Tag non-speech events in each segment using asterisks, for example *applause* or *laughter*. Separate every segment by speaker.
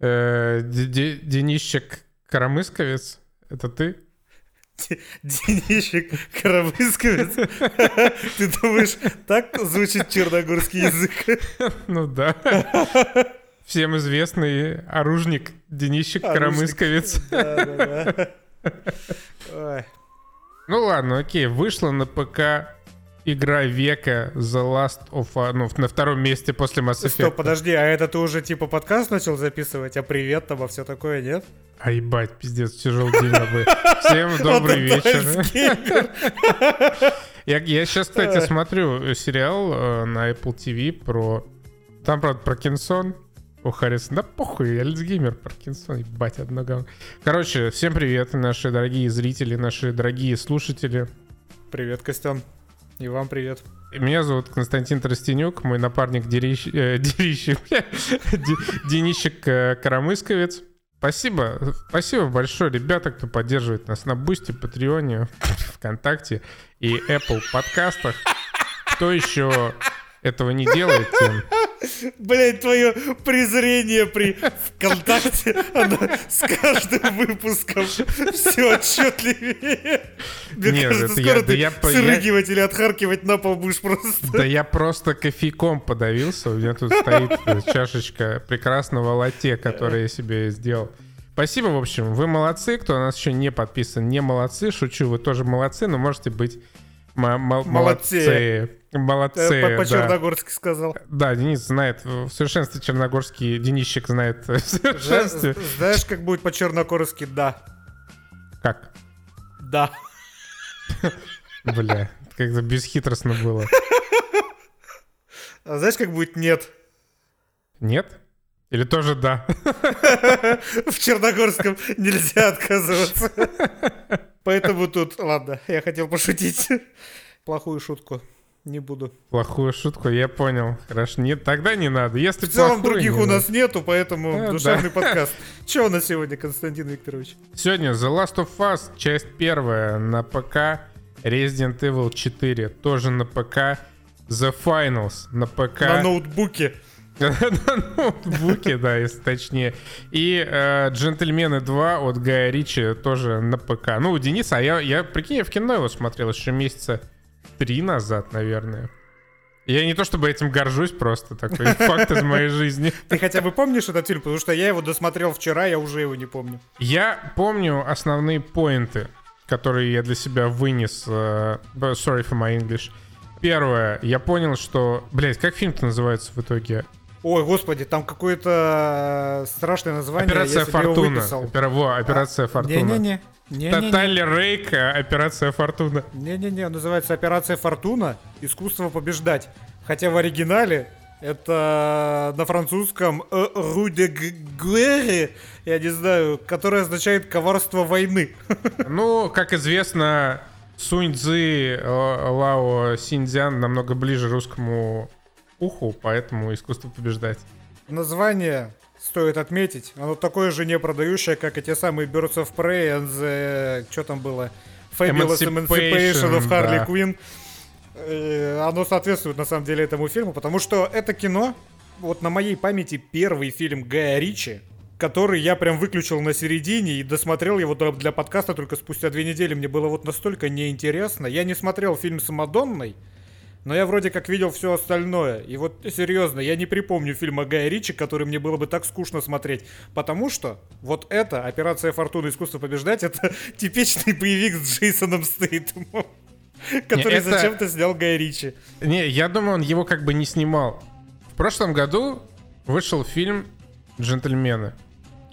Speaker 1: Э, Денисчик Коромысковец, это ты?
Speaker 2: Денисчик Коромысковец? Ты думаешь, так звучит черногорский язык? *laughs*
Speaker 1: Ну да. Всем известный оружник. Да, да, да. Ну ладно, окей, вышла на ПК игра века The Last of Us, ну, на втором месте после Mass Effect. Стоп,
Speaker 2: подожди, а это ты уже типа подкаст начал записывать, а привет там, а все такое, нет?
Speaker 1: А ебать, пиздец, тяжелый день бы. Всем *laughs* добрый вечер. *laughs* Я, я сейчас, кстати, смотрю сериал э, на Apple TV про... Там, правда, про Кинсон. У Харрисон. Да похуй, я Альцгеймер, Паркинсон, ебать, одного. Короче, всем привет, наши дорогие зрители, наши дорогие слушатели.
Speaker 2: Привет, Костян. И вам привет.
Speaker 1: Меня зовут Константин Тростенюк, мой напарник Дерищ... э, *laughs* Дерищик, Денищик э, Коромысковец. Спасибо, спасибо большое, ребята, кто поддерживает нас на Бусти, Патреоне, *laughs* ВКонтакте и Apple подкастах. Кто еще этого не делает, тем
Speaker 2: Блять, твое презрение при ВКонтакте, оно с каждым выпуском все отчетливее. Мне Нет, кажется, скоро я, ты да я, срыгивать я... или отхаркивать на пол будешь просто.
Speaker 1: Да я просто кофейком подавился. У меня тут стоит чашечка прекрасного латте, которое я себе сделал. Спасибо, в общем, вы молодцы. Кто на нас еще не подписан, не молодцы. Шучу, вы тоже молодцы, но можете быть молодцы. Молодцы.
Speaker 2: По-черногорски сказал.
Speaker 1: Да, Денис знает в совершенстве черногорский. Денисчик знает в совершенстве.
Speaker 2: Знаешь, как будет по-черногорски «да»?
Speaker 1: Как?
Speaker 2: Да.
Speaker 1: Бля, как-то бесхитростно было.
Speaker 2: А знаешь, как будет «нет»?
Speaker 1: Нет? Или тоже «да»? *laughs*
Speaker 2: В черногорском нельзя отказываться. *laughs* Поэтому тут, ладно, я хотел пошутить. Плохую шутку не буду.
Speaker 1: Плохую шутку, я понял. Хорошо, нет, тогда не надо. Если
Speaker 2: В целом других не у нас нету, поэтому а, душевный да. подкаст. Че у нас сегодня, Константин Викторович?
Speaker 1: Сегодня The Last of Us, часть первая на ПК, Resident Evil 4 тоже на ПК, The Finals на ПК.
Speaker 2: На ноутбуке. *laughs*
Speaker 1: Ноутбуке, да, если точнее. И э, «Джентльмены 2» от Гая Ричи тоже на ПК. Ну, у Дениса, а я, я, прикинь, я в кино его смотрел еще месяца три назад, наверное. Я не то чтобы этим горжусь, просто такой *laughs* факт из моей жизни.
Speaker 2: Ты хотя бы помнишь этот фильм? Потому что я его досмотрел вчера, я уже его не помню.
Speaker 1: Я помню основные поинты, которые я для себя вынес. Uh, sorry for my English. Первое, я понял, что... Блять, как фильм-то называется в итоге?
Speaker 2: Ой, господи, там какое-то э, страшное название.
Speaker 1: Операция Фортуна. Опера... Во, операция а, Фортуна.
Speaker 2: Не-не-не.
Speaker 1: Не, Тотали Рейк, Операция Фортуна.
Speaker 2: Не-не-не, называется Операция Фортуна. Искусство побеждать. Хотя в оригинале это на французском «Ру де Гуэре», я не знаю, которое означает «коварство войны». *laughs*
Speaker 1: Ну, как известно, Сунь Цзы э, Лао Синьцзян намного ближе русскому уху, поэтому искусство побеждать.
Speaker 2: Название стоит отметить. Оно такое же не продающее, как и те самые Birds of Prey and the... Что там было? Fabulous Emancipation, Emancipation of Harley да. Quinn. Э, оно соответствует, на самом деле, этому фильму, потому что это кино, вот на моей памяти первый фильм Гая Ричи, который я прям выключил на середине и досмотрел его для подкаста только спустя две недели. Мне было вот настолько неинтересно. Я не смотрел фильм с Мадонной, но я вроде как видел все остальное. И вот серьезно, я не припомню фильма Гая Ричи, который мне было бы так скучно смотреть. Потому что вот это, «Операция Фортуна. Искусство побеждать», это *laughs* типичный боевик с Джейсоном Стейтемом. *laughs* Который это... зачем-то снял Гай Ричи.
Speaker 1: Не, я думаю, он его как бы не снимал. В прошлом году вышел фильм «Джентльмены».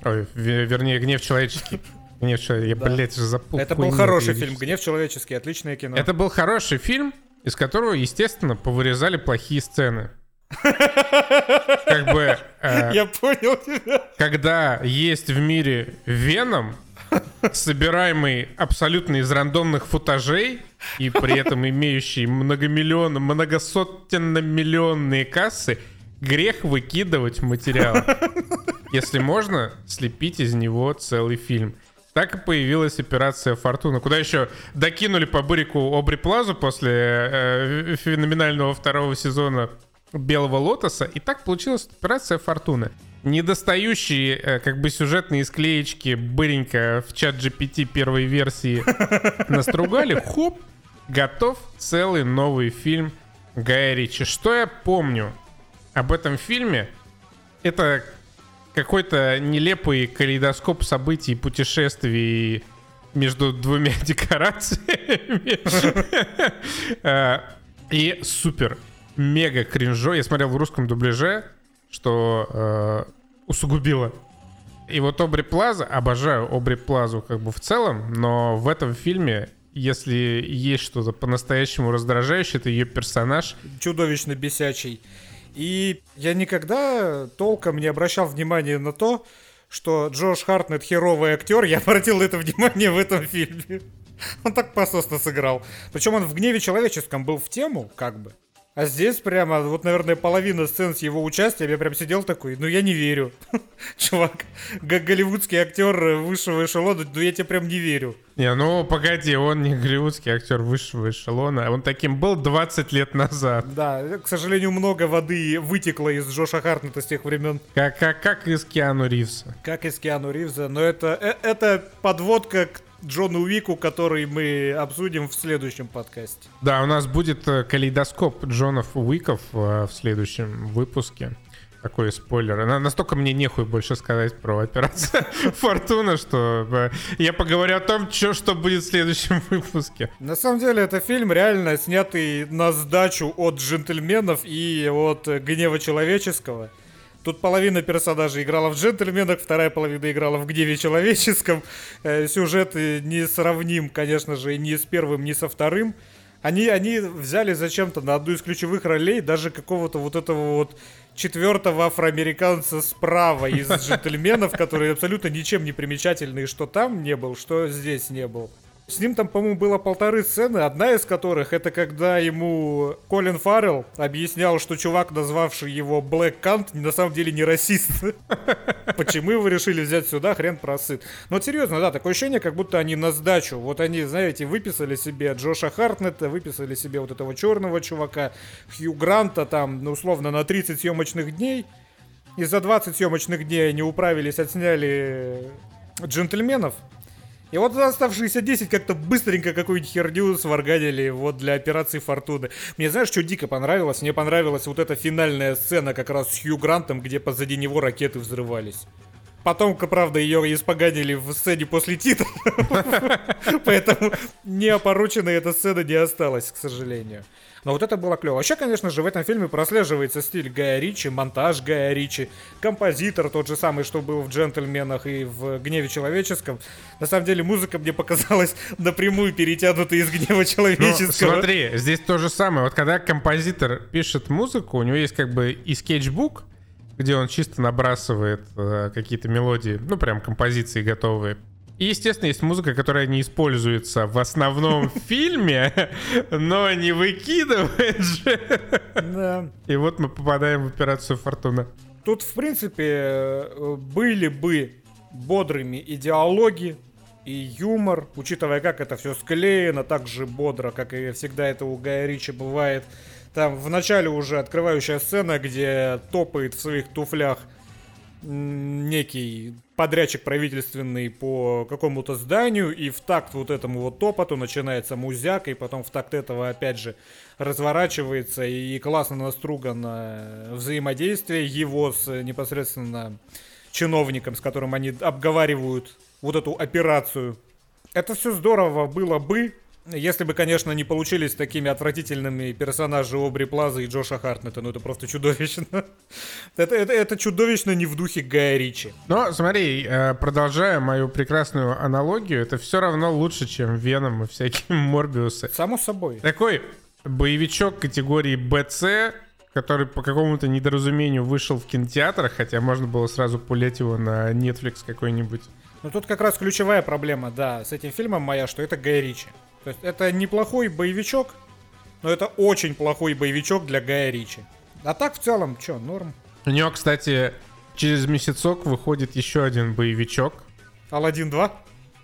Speaker 1: Ой, вернее, «Гнев человеческий». *laughs* Гнев человеческий. Я, блядь, уже запутал.
Speaker 2: Это был хороший фильм. «Гнев человеческий». Отличное кино.
Speaker 1: Это был хороший фильм, из которого, естественно, повырезали плохие сцены. *laughs* Как бы...
Speaker 2: Э, Я понял тебя.
Speaker 1: Когда есть в мире Веном, собираемый абсолютно из рандомных футажей и при этом имеющий многомиллион, многосотенно-миллионные кассы, грех выкидывать материал. Если можно, слепить из него целый фильм. Так и появилась операция «Фортуна», куда еще докинули по бырику Обри Плазу после э, феноменального второго сезона «Белого лотоса», и так получилась операция «Фортуна». недостающие э, как бы сюжетные склеечки быренько в чат GPT первой версии *laughs* настругали, хоп, готов целый новый фильм Гая Ричи. Что я помню об этом фильме? Это какой-то нелепый калейдоскоп событий, путешествий между двумя *laughs* декорациями. Э, и супер, мега кринжо. Я смотрел в русском дубляже, что э, усугубило. И вот Обри Плаза, обожаю Обри Плазу как бы в целом, но в этом фильме если есть что-то по-настоящему раздражающее, это ее персонаж.
Speaker 2: Чудовищно бесячий. И я никогда толком не обращал внимания на то, что Джош Хартнет херовый актер, я обратил это внимание в этом фильме. Он так пососно сыграл. Причем он в гневе человеческом был в тему, как бы. А здесь прямо, вот, наверное, половина сцен с его участием, я прям сидел такой, ну я не верю. *laughs* Чувак, голливудский актер высшего эшелона, ну я тебе прям не верю.
Speaker 1: Не, ну погоди, он не голливудский актер высшего эшелона, он таким был 20 лет назад.
Speaker 2: Да, к сожалению, много воды вытекло из Джоша Хартнета с тех времен.
Speaker 1: Как, как, как из Киану Ривза.
Speaker 2: Как из Киану Ривза, но это, э, это подводка к Джону Уику, который мы обсудим в следующем подкасте.
Speaker 1: Да, у нас будет э, калейдоскоп Джонов Уиков э, в следующем выпуске. Такой спойлер. Настолько мне нехуй больше сказать про операцию *laughs* Фортуна, что э, я поговорю о том, что, что будет в следующем *laughs* выпуске.
Speaker 2: На самом деле, это фильм реально снятый на сдачу от джентльменов и от гнева человеческого. Тут половина персонажей играла в джентльменах, вторая половина играла в гневе человеческом. Э, сюжет не сравним, конечно же, ни с первым, ни со вторым. Они, они взяли зачем-то на одну из ключевых ролей даже какого-то вот этого вот четвертого афроамериканца справа из *laughs* джентльменов, который абсолютно ничем не примечательный, что там не был, что здесь не был. С ним там, по-моему, было полторы сцены, одна из которых это когда ему Колин Фаррелл объяснял, что чувак, назвавший его Блэк Кант, на самом деле не расист. *laughs* Почему его решили взять сюда, хрен просыт. Но серьезно, да, такое ощущение, как будто они на сдачу. Вот они, знаете, выписали себе Джоша Хартнета, выписали себе вот этого черного чувака, Хью Гранта там, ну, условно, на 30 съемочных дней. И за 20 съемочных дней они управились, отсняли джентльменов, и вот оставшиеся 10 как-то быстренько какую-нибудь херню сварганили вот для операции Фортуны. Мне знаешь, что дико понравилось? Мне понравилась вот эта финальная сцена как раз с Хью Грантом, где позади него ракеты взрывались. Потом, правда, ее испоганили в сцене после титров. *laughs* Поэтому неопороченной эта сцена не осталась, к сожалению. Но вот это было клево. Вообще, конечно же, в этом фильме прослеживается стиль Гая Ричи, монтаж Гая Ричи, композитор тот же самый, что был в «Джентльменах» и в «Гневе человеческом». На самом деле, музыка мне показалась напрямую перетянутой из «Гнева ну, человеческого».
Speaker 1: Ну, смотри, здесь то же самое. Вот когда композитор пишет музыку, у него есть как бы и скетчбук, где он чисто набрасывает э, какие-то мелодии, ну прям композиции готовые. И, естественно, есть музыка, которая не используется в основном *laughs* фильме, но не выкидывает же. Да. И вот мы попадаем в операцию Фортуна.
Speaker 2: Тут, в принципе, были бы бодрыми идеологи и юмор, учитывая, как это все склеено, так же бодро, как и всегда это у Гая Ричи бывает. Там в начале уже открывающая сцена, где топает в своих туфлях некий подрядчик правительственный по какому-то зданию, и в такт вот этому вот топоту начинается музяк, и потом в такт этого опять же разворачивается и классно настругано взаимодействие его с непосредственно чиновником, с которым они обговаривают вот эту операцию. Это все здорово было бы, если бы, конечно, не получились такими отвратительными персонажи Обри Плаза и Джоша Хартнета, ну это просто чудовищно. *laughs* это, это, это чудовищно не в духе Гая Ричи.
Speaker 1: Но смотри, э, продолжая мою прекрасную аналогию, это все равно лучше, чем Веном и всякие *laughs* Морбиусы.
Speaker 2: Само собой.
Speaker 1: Такой боевичок категории БЦ, который по какому-то недоразумению вышел в кинотеатрах, хотя можно было сразу пулять его на Netflix какой-нибудь.
Speaker 2: Ну тут как раз ключевая проблема, да, с этим фильмом моя, что это Гай Ричи. То есть это неплохой боевичок, но это очень плохой боевичок для Гая Ричи. А так в целом, что, норм.
Speaker 1: У него, кстати, через месяцок выходит еще один боевичок.
Speaker 2: Алладин 2?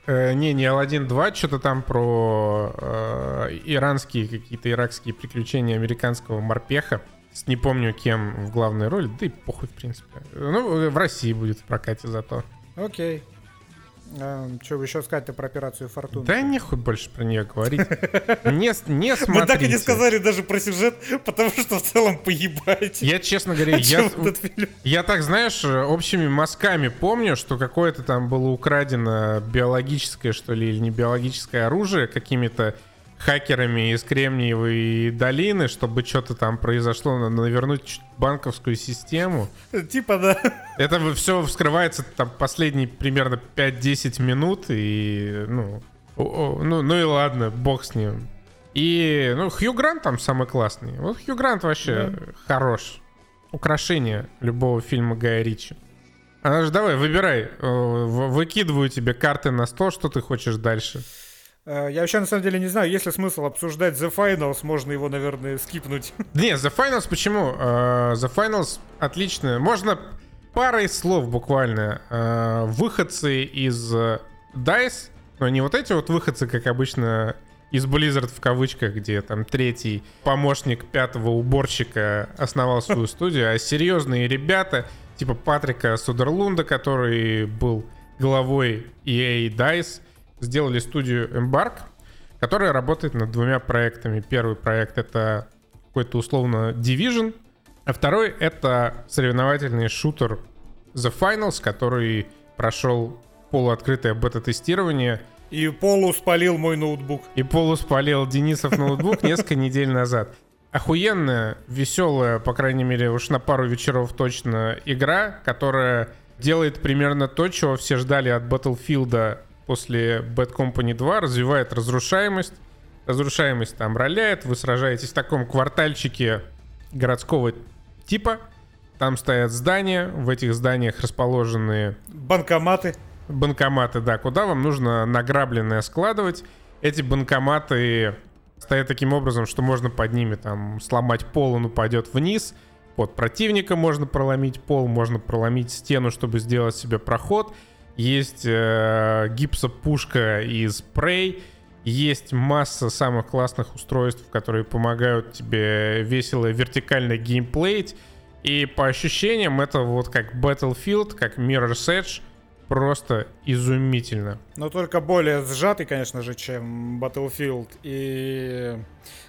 Speaker 1: Э, не, не Алладин 2, что-то там про э, иранские какие-то иракские приключения американского морпеха не помню кем в главной роли, да и похуй, в принципе. Ну, в России будет в прокате зато.
Speaker 2: Окей. А, что вы еще сказать-то про операцию Фортуна?
Speaker 1: Да нехуй больше про нее говорить. *laughs* Не, не смотрите.
Speaker 2: Мы так и не сказали даже про сюжет, потому что в целом поебать.
Speaker 1: Я, честно говоря, я, я так, знаешь, общими мазками помню, что какое-то там было украдено биологическое, что ли, или не биологическое оружие какими-то хакерами из Кремниевой долины, чтобы что-то там произошло, навернуть банковскую систему. *laughs*
Speaker 2: Типа, да.
Speaker 1: Это все вскрывается там последние примерно 5-10 минут, и, ну, ну, ну и ладно, бог с ним. И, ну, Хью Грант там самый классный. Вот Хью Грант вообще да. хорош. Украшение любого фильма Гая Ричи. Она же давай, выбирай. Э, выкидываю тебе карты на стол, что ты хочешь дальше.
Speaker 2: Э, я вообще на самом деле не знаю, есть ли смысл обсуждать The Finals, можно его, наверное, скипнуть. *laughs*
Speaker 1: Не, The Finals почему? Uh, The Finals отлично. Можно парой слов буквально. Uh, выходцы из DICE, но не вот эти вот выходцы, как обычно из Blizzard в кавычках, где там третий помощник пятого уборщика основал свою *laughs* студию, а серьезные ребята, типа Патрика Судерлунда, который был главой EA DICE, сделали студию Embark, которая работает над двумя проектами. Первый проект — это какой-то условно Division, а второй — это соревновательный шутер The Finals, который прошел полуоткрытое бета-тестирование.
Speaker 2: И Полу спалил мой ноутбук.
Speaker 1: И Полу спалил Денисов ноутбук несколько недель назад. Охуенная, веселая, по крайней мере, уж на пару вечеров точно игра, которая делает примерно то, чего все ждали от Battlefield после Bad Company 2 развивает разрушаемость. Разрушаемость там роляет, вы сражаетесь в таком квартальчике городского типа. Там стоят здания, в этих зданиях расположены...
Speaker 2: Банкоматы.
Speaker 1: Банкоматы, да, куда вам нужно награбленное складывать. Эти банкоматы стоят таким образом, что можно под ними там сломать пол, он упадет вниз. Под противника можно проломить пол, можно проломить стену, чтобы сделать себе проход. Есть э, гипсопушка и спрей. Есть масса самых классных устройств, которые помогают тебе весело вертикально геймплеить. И по ощущениям это вот как Battlefield, как Mirror's Edge. Просто изумительно.
Speaker 2: Но только более сжатый, конечно же, чем Battlefield. И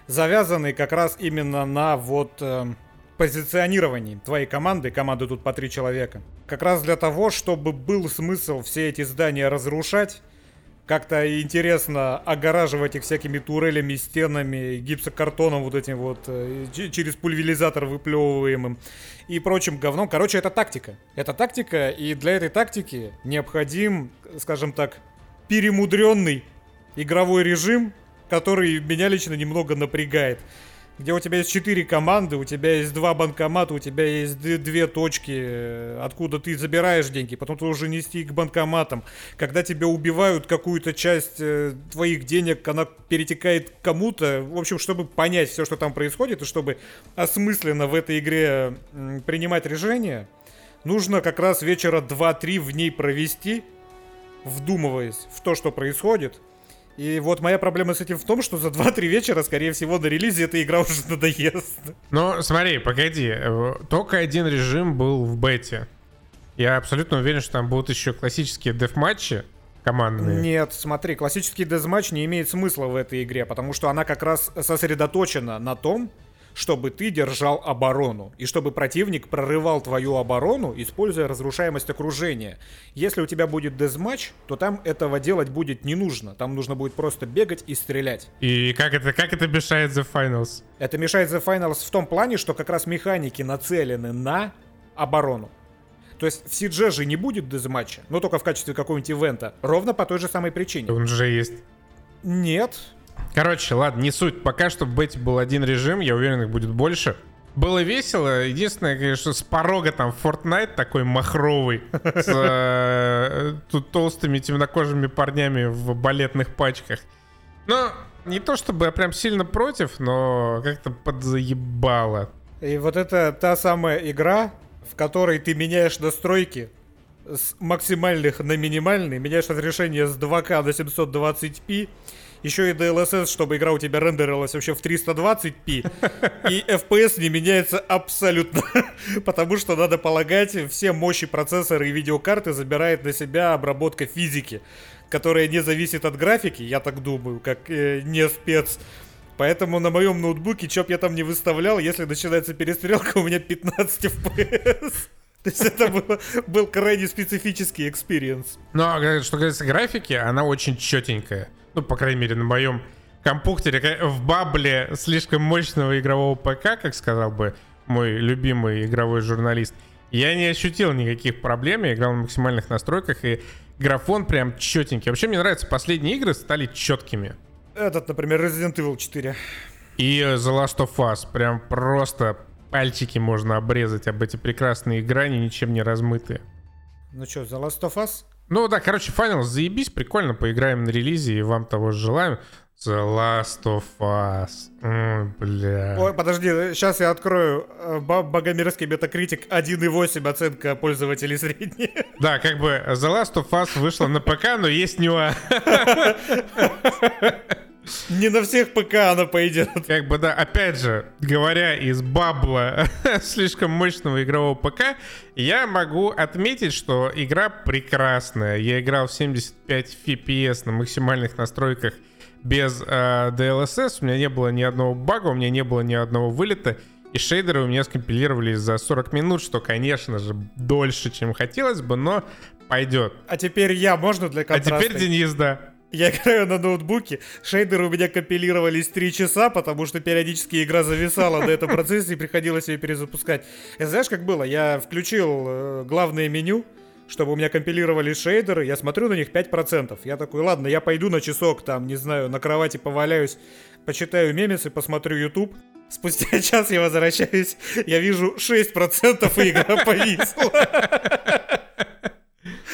Speaker 2: завязанный как раз именно на вот... Э позиционировании твоей команды, команды тут по три человека, как раз для того, чтобы был смысл все эти здания разрушать, как-то интересно огораживать их всякими турелями, стенами, гипсокартоном вот этим вот, э, через пульверизатор выплевываемым и прочим говном. Короче, это тактика. Это тактика, и для этой тактики необходим, скажем так, перемудренный игровой режим, который меня лично немного напрягает где у тебя есть четыре команды, у тебя есть два банкомата, у тебя есть две точки, э, откуда ты забираешь деньги, потом ты уже нести к банкоматам. Когда тебя убивают, какую-то часть э, твоих денег, она перетекает кому-то. В общем, чтобы понять все, что там происходит, и чтобы осмысленно в этой игре принимать решения, нужно как раз вечера 2-3 в ней провести, вдумываясь в то, что происходит, и вот моя проблема с этим в том, что за 2-3 вечера, скорее всего, на релизе эта игра уже надоест.
Speaker 1: Ну, смотри, погоди. Э, только один режим был в бете. Я абсолютно уверен, что там будут еще классические деф-матчи командные.
Speaker 2: Нет, смотри, классический деф-матч не имеет смысла в этой игре, потому что она как раз сосредоточена на том, чтобы ты держал оборону, и чтобы противник прорывал твою оборону, используя разрушаемость окружения. Если у тебя будет дезматч, то там этого делать будет не нужно. Там нужно будет просто бегать и стрелять.
Speaker 1: И как это, как это мешает The Finals?
Speaker 2: Это мешает The Finals в том плане, что как раз механики нацелены на оборону. То есть в CG же не будет дезматча, но только в качестве какого-нибудь ивента. Ровно по той же самой причине.
Speaker 1: Он же есть.
Speaker 2: Нет,
Speaker 1: Короче, ладно, не суть. Пока что в бете был один режим, я уверен, их будет больше. Было весело. Единственное, конечно, с порога там Fortnite такой махровый. С э, тут толстыми темнокожими парнями в балетных пачках. Но не то чтобы я прям сильно против, но как-то подзаебало.
Speaker 2: И вот это та самая игра, в которой ты меняешь настройки с максимальных на минимальные, меняешь разрешение с 2К до 720p, еще и DLSS, чтобы игра у тебя рендерилась вообще в 320p, и FPS не меняется абсолютно, *laughs* потому что, надо полагать, все мощи процессора и видеокарты забирает на себя обработка физики, которая не зависит от графики, я так думаю, как э, не спец. Поэтому на моем ноутбуке, что бы я там не выставлял, если начинается перестрелка, *laughs* у меня 15 FPS. То есть это было, был крайне специфический experience.
Speaker 1: Ну, а что касается графики, она очень четенькая. Ну, по крайней мере, на моем компьютере. В бабле слишком мощного игрового ПК, как сказал бы мой любимый игровой журналист, я не ощутил никаких проблем. Я играл на максимальных настройках, и графон прям четенький. Вообще, мне нравятся последние игры, стали четкими.
Speaker 2: Этот, например, Resident Evil 4.
Speaker 1: И The Last of Us. Прям просто пальчики можно обрезать об эти прекрасные грани, ничем не размытые.
Speaker 2: Ну что, The Last of Us?
Speaker 1: Ну да, короче, Final заебись, прикольно, поиграем на релизе, и вам того желаем. The Last of Us. Ой, бля.
Speaker 2: Ой, подожди, сейчас я открою э, Богомерзкий Метакритик 1.8 оценка пользователей средняя. *laughs*
Speaker 1: Да, как бы The Last of Us вышла на ПК, но есть нюанс. *laughs*
Speaker 2: Не на всех ПК она пойдет.
Speaker 1: Как бы, да, опять же, говоря из бабла *laughs* слишком мощного игрового ПК, я могу отметить, что игра прекрасная. Я играл в 75 FPS на максимальных настройках без э, DLSS. У меня не было ни одного бага, у меня не было ни одного вылета. И шейдеры у меня скомпилировались за 40 минут, что, конечно же, дольше, чем хотелось бы, но пойдет.
Speaker 2: А теперь я, можно для контраста?
Speaker 1: А теперь Денис, да.
Speaker 2: Я играю на ноутбуке, шейдеры у меня компилировались 3 часа, потому что периодически игра зависала на этом процессе и приходилось ее перезапускать. И знаешь, как было? Я включил э, главное меню, чтобы у меня компилировали шейдеры, я смотрю на них 5%. Я такой, ладно, я пойду на часок, там, не знаю, на кровати поваляюсь, почитаю мемесы, посмотрю YouTube. Спустя *laughs* час я возвращаюсь, я вижу 6% и игра повисла *laughs*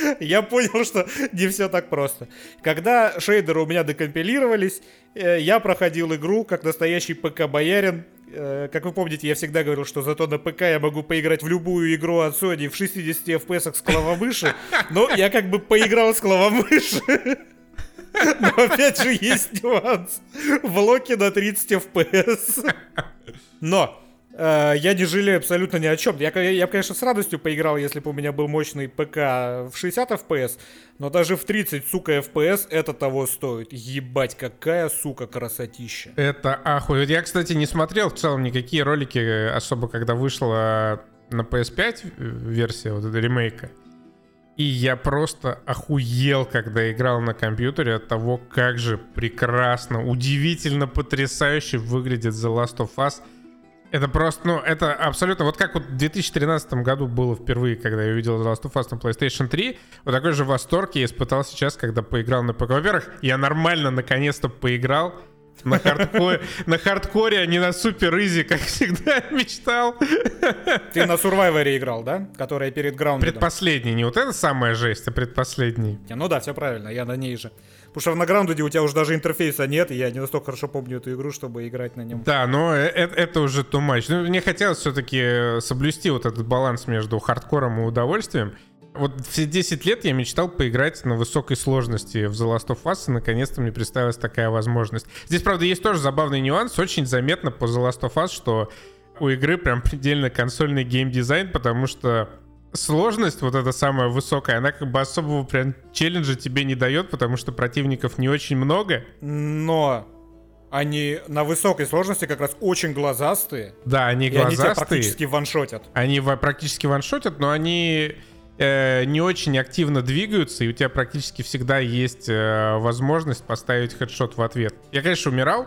Speaker 2: *laughs* я понял, что не все так просто. Когда шейдеры у меня декомпилировались, э, я проходил игру как настоящий ПК-боярин. Э, как вы помните, я всегда говорил, что зато на ПК я могу поиграть в любую игру от Sony в 60 FPS с клавомыши, но я как бы поиграл с клавомыши. *laughs* Но опять же есть нюанс. В локе на 30 FPS. Но я не жалею абсолютно ни о чем. Я, я, конечно, с радостью поиграл, если бы у меня был мощный ПК в 60 FPS, но даже в 30, сука, FPS это того стоит. Ебать, какая, сука, красотища.
Speaker 1: Это охуеть. Я, кстати, не смотрел в целом никакие ролики, э, особо когда вышла на PS5 э, версия вот этой ремейка. И я просто охуел, когда играл на компьютере от того, как же прекрасно, удивительно, потрясающе выглядит The Last of Us — это просто, ну, это абсолютно... Вот как вот в 2013 году было впервые, когда я увидел The Last of Us на PlayStation 3, вот такой же восторг я испытал сейчас, когда поиграл на ПК. Во-первых, я нормально наконец-то поиграл на хардкоре, *laughs* на хардкоре, а не на супер easy, как *laughs* всегда мечтал.
Speaker 2: Ты на Survivor е играл, да? Которая перед Grounded ом.
Speaker 1: Предпоследний, не вот это самая жесть, а предпоследний.
Speaker 2: Ну да, все правильно, я на ней же. Потому что в на Grounded е у тебя уже даже интерфейса нет, и я не настолько хорошо помню эту игру, чтобы играть на нем.
Speaker 1: Да, но это, это уже too much. Ну, мне хотелось все-таки соблюсти вот этот баланс между хардкором и удовольствием. Вот все 10 лет я мечтал поиграть на высокой сложности в The Last of Us, и наконец-то мне представилась такая возможность. Здесь, правда, есть тоже забавный нюанс. Очень заметно по The Last of Us, что у игры прям предельно консольный геймдизайн, потому что сложность вот эта самая высокая, она как бы особого прям челленджа тебе не дает, потому что противников не очень много.
Speaker 2: Но они на высокой сложности как раз очень глазастые.
Speaker 1: Да, они глазастые.
Speaker 2: они тебя практически ваншотят.
Speaker 1: Они практически ваншотят, но они э, не очень активно двигаются, и у тебя практически всегда есть э, возможность поставить headshot в ответ. Я, конечно, умирал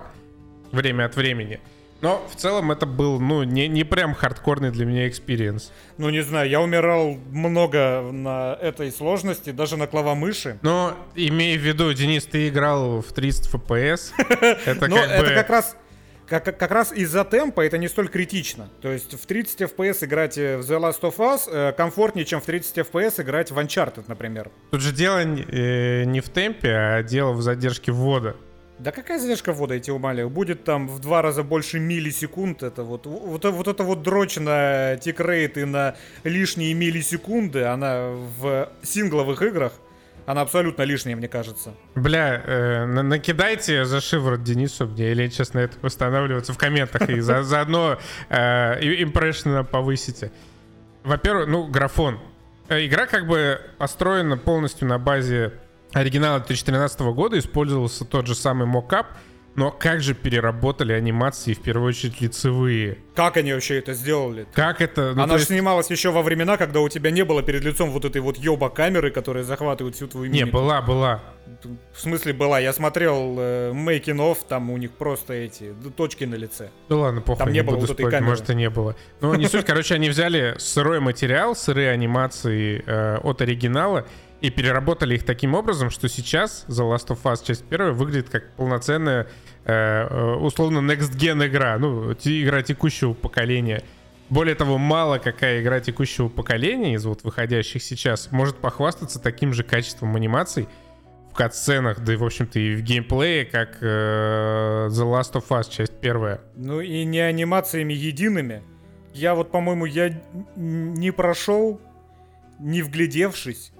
Speaker 1: время от времени, но в целом это был, ну, не, не прям хардкорный для меня experience.
Speaker 2: Ну, не знаю, я умирал много на этой сложности, даже на клавомыши.
Speaker 1: Но, имея в виду, Денис, ты играл в 30 FPS. *laughs*
Speaker 2: Это как это как раз... Как, как раз из-за темпа это не столь критично. То есть в 30 FPS играть в The Last of Us э, комфортнее, чем в 30 FPS играть в Uncharted, например.
Speaker 1: Тут же дело э, не в темпе, а дело в задержке ввода.
Speaker 2: Да какая задержка ввода, я тебя умоляю? Будет там в два раза больше миллисекунд. Это вот, вот, вот это вот дрочь на тикрейт и на лишние миллисекунды, она в сингловых играх Она абсолютно лишняя, мне кажется.
Speaker 1: Бля, э, накидайте за шиворот Денису мне, или на это восстанавливаться в комментах и за, заодно э, повысите. Во-первых, ну, графон. Э, игра как бы построена полностью на базе оригинала 2013 года, использовался тот же самый мокап, но как же переработали анимации, в первую очередь лицевые?
Speaker 2: Как они вообще это сделали?
Speaker 1: Как это?
Speaker 2: Ну, Она есть... снималась еще во времена, когда у тебя не было перед лицом вот этой вот ёба камеры, которая захватывает всю твою
Speaker 1: мимику. Не, была, была.
Speaker 2: В смысле была? Я смотрел э, making of, там у них просто эти точки на лице.
Speaker 1: Да ладно, похуй, там не, не было вот этой камеры. Может и не было. Ну, не суть, короче, они взяли сырой материал, сырые анимации э, от оригинала, и переработали их таким образом, что сейчас The Last of Us часть первая выглядит как полноценная, э, э условно, next-gen игра, ну, игра текущего поколения. Более того, мало какая игра текущего поколения из вот выходящих сейчас может похвастаться таким же качеством анимаций в катсценах, да и, в общем-то, и в геймплее, как э, The Last of Us часть первая.
Speaker 2: Ну и не анимациями едиными. Я вот, по-моему, я не прошел, не вглядевшись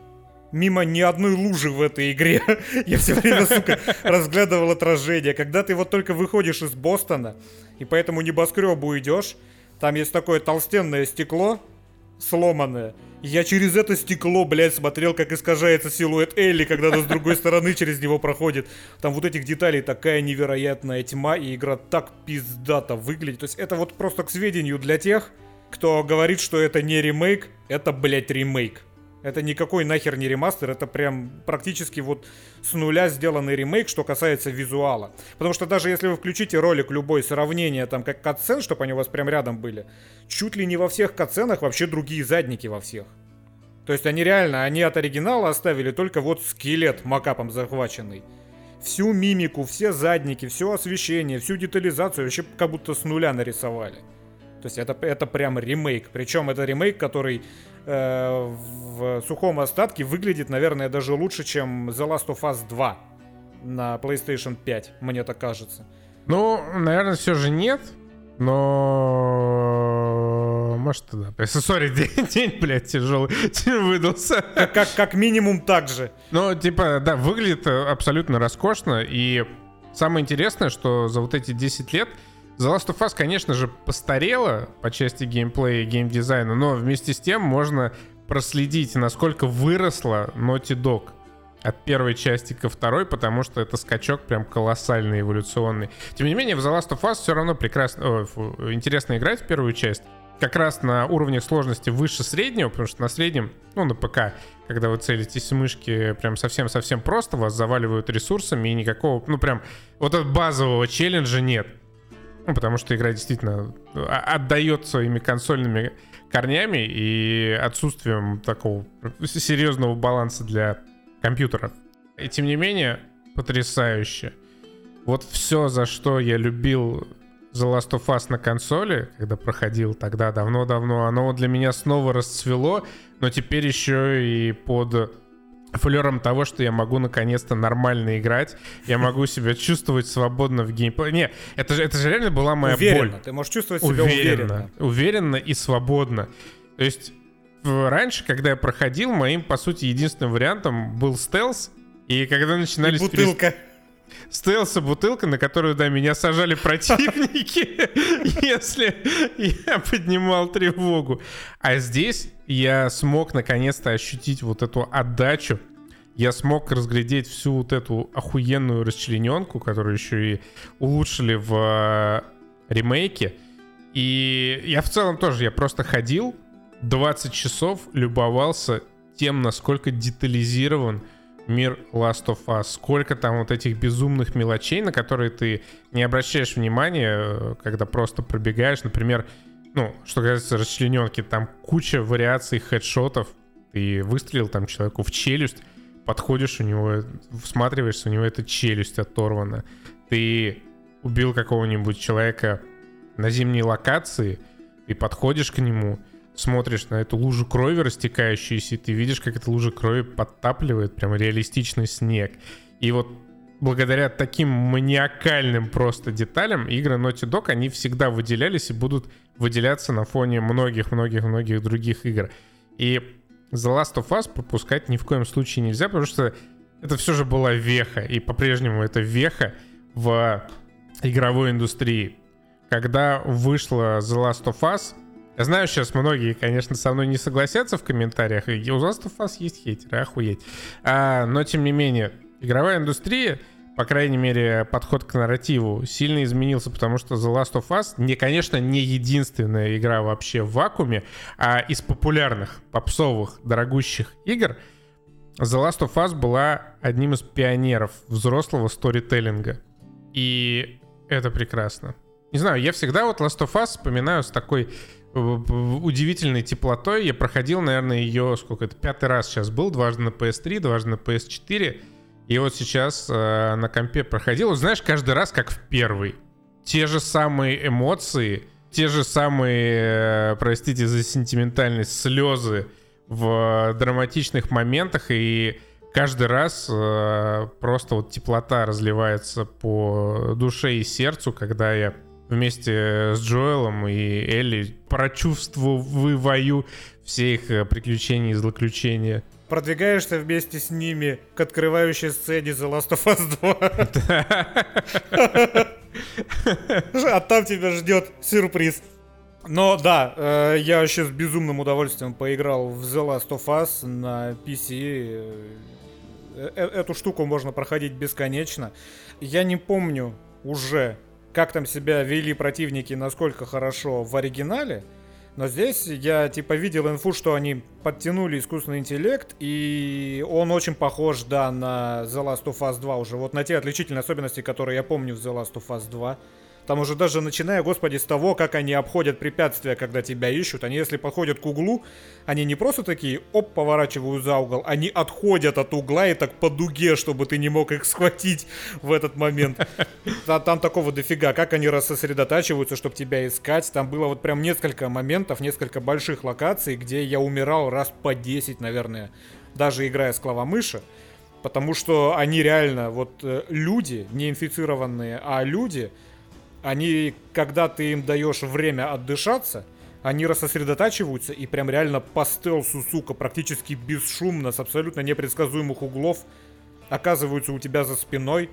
Speaker 2: мимо ни одной лужи в этой игре. *laughs* Я все время, сука, разглядывал отражение. Когда ты вот только выходишь из Бостона, и по этому небоскребу идешь, там есть такое толстенное стекло, сломанное. Я через это стекло, блядь, смотрел, как искажается силуэт Элли, когда она с другой стороны через него проходит. Там вот этих деталей такая невероятная тьма, и игра так пиздато выглядит. То есть это вот просто к сведению для тех, кто говорит, что это не ремейк, это, блядь, ремейк. Это никакой нахер не ремастер, это прям практически вот с нуля сделанный ремейк, что касается визуала. Потому что даже если вы включите ролик любой сравнение, там как катсцен, чтобы они у вас прям рядом были, чуть ли не во всех катсценах вообще другие задники во всех. То есть они реально, они от оригинала оставили только вот скелет макапом захваченный. Всю мимику, все задники, все освещение, всю детализацию вообще как будто с нуля нарисовали. То есть это, это прям ремейк. Причем это ремейк, который э, в сухом остатке выглядит, наверное, даже лучше, чем The Last of Us 2 на PlayStation 5, мне так кажется.
Speaker 1: Ну, наверное, все же нет. Но... Может, да. Sorry, *laughs* день, день, блядь, тяжелый *laughs* выдался.
Speaker 2: Как, как, как минимум так же.
Speaker 1: Ну, типа, да, выглядит абсолютно роскошно. И самое интересное, что за вот эти 10 лет The Last of Us, конечно же, постарела по части геймплея и геймдизайна, но вместе с тем можно проследить, насколько выросла Naughty Dog от первой части ко второй, потому что это скачок прям колоссальный, эволюционный. Тем не менее, в The Last of Us все равно прекрасно, о, интересно играть в первую часть. Как раз на уровне сложности выше среднего, потому что на среднем, ну, на ПК, когда вы целитесь в мышки, прям совсем-совсем просто, вас заваливают ресурсами и никакого, ну, прям вот этого базового челленджа нет. Ну, потому что игра действительно а, отдает своими консольными корнями и отсутствием такого серьезного баланса для компьютеров. И тем не менее, потрясающе. Вот все, за что я любил The Last of Us на консоли, когда проходил тогда давно-давно, оно для меня снова расцвело, но теперь еще и под флером того, что я могу наконец-то нормально играть, я могу себя чувствовать свободно в геймплее. Не, это же, это же реально была моя
Speaker 2: уверенно.
Speaker 1: боль.
Speaker 2: Ты можешь чувствовать себя уверенно.
Speaker 1: Уверенно и свободно. То есть раньше, когда я проходил, моим, по сути, единственным вариантом был стелс, и когда начинались...
Speaker 2: И бутылка. Перес...
Speaker 1: Стелс и бутылка, на которую, да, меня сажали противники, *laughs* если я поднимал тревогу. А здесь я смог наконец-то ощутить вот эту отдачу. Я смог разглядеть всю вот эту охуенную расчлененку, которую еще и улучшили в э, ремейке. И я в целом тоже, я просто ходил 20 часов, любовался тем, насколько детализирован мир Last of Us. Сколько там вот этих безумных мелочей, на которые ты не обращаешь внимания, э, когда просто пробегаешь. Например, ну, что касается расчлененки, там куча вариаций хедшотов. Ты выстрелил там человеку в челюсть, подходишь у него, всматриваешься, у него эта челюсть оторвана. Ты убил какого-нибудь человека на зимней локации, ты подходишь к нему, смотришь на эту лужу крови растекающуюся, и ты видишь, как эта лужа крови подтапливает прям реалистичный снег. И вот благодаря таким маниакальным просто деталям игры Naughty Dog, они всегда выделялись и будут выделяться на фоне многих-многих-многих других игр. И The Last of Us пропускать ни в коем случае нельзя, потому что это все же была веха, и по-прежнему это веха в игровой индустрии. Когда вышла The Last of Us, я знаю, сейчас многие, конечно, со мной не согласятся в комментариях, и у Last of Us есть хейтеры, охуеть. А, но, тем не менее, игровая индустрия по крайней мере, подход к нарративу сильно изменился, потому что The Last of Us, не, конечно, не единственная игра вообще в вакууме, а из популярных, попсовых, дорогущих игр The Last of Us была одним из пионеров взрослого сторителлинга. И это прекрасно. Не знаю, я всегда вот Last of Us вспоминаю с такой э, удивительной теплотой. Я проходил, наверное, ее, сколько это, пятый раз сейчас был, дважды на PS3, дважды на PS4. И вот сейчас э, на компе проходил, знаешь, каждый раз как в первый. Те же самые эмоции, те же самые, э, простите за сентиментальность, слезы в драматичных моментах, и каждый раз э, просто вот теплота разливается по душе и сердцу, когда я вместе с Джоэлом и Элли прочувствую все их э, приключения и злоключения
Speaker 2: продвигаешься вместе с ними к открывающей сцене The Last of Us 2. *laughs* А там тебя ждет сюрприз. Но да, э, я вообще с безумным удовольствием поиграл в The Last of Us на PC. Э, э, эту штуку можно проходить бесконечно. Я не помню уже, как там себя вели противники, насколько хорошо в оригинале. Но здесь я типа видел инфу, что они подтянули искусственный интеллект, и он очень похож, да, на The Last of Us 2 уже. Вот на те отличительные особенности, которые я помню в The Last of Us 2. Там уже даже начиная, господи, с того, как они обходят препятствия, когда тебя ищут. Они если подходят к углу, они не просто такие, оп, поворачивают за угол, они отходят от угла и так по дуге, чтобы ты не мог их схватить в этот момент. Там такого дофига, как они рассосредотачиваются, чтобы тебя искать. Там было вот прям несколько моментов, несколько больших локаций, где я умирал раз по 10, наверное, даже играя с клавомыши. Потому что они реально, вот э, люди, не инфицированные, а люди, они, когда ты им даешь время отдышаться, они рассосредотачиваются и прям реально по стелсу, сука, практически бесшумно, с абсолютно непредсказуемых углов оказываются у тебя за спиной.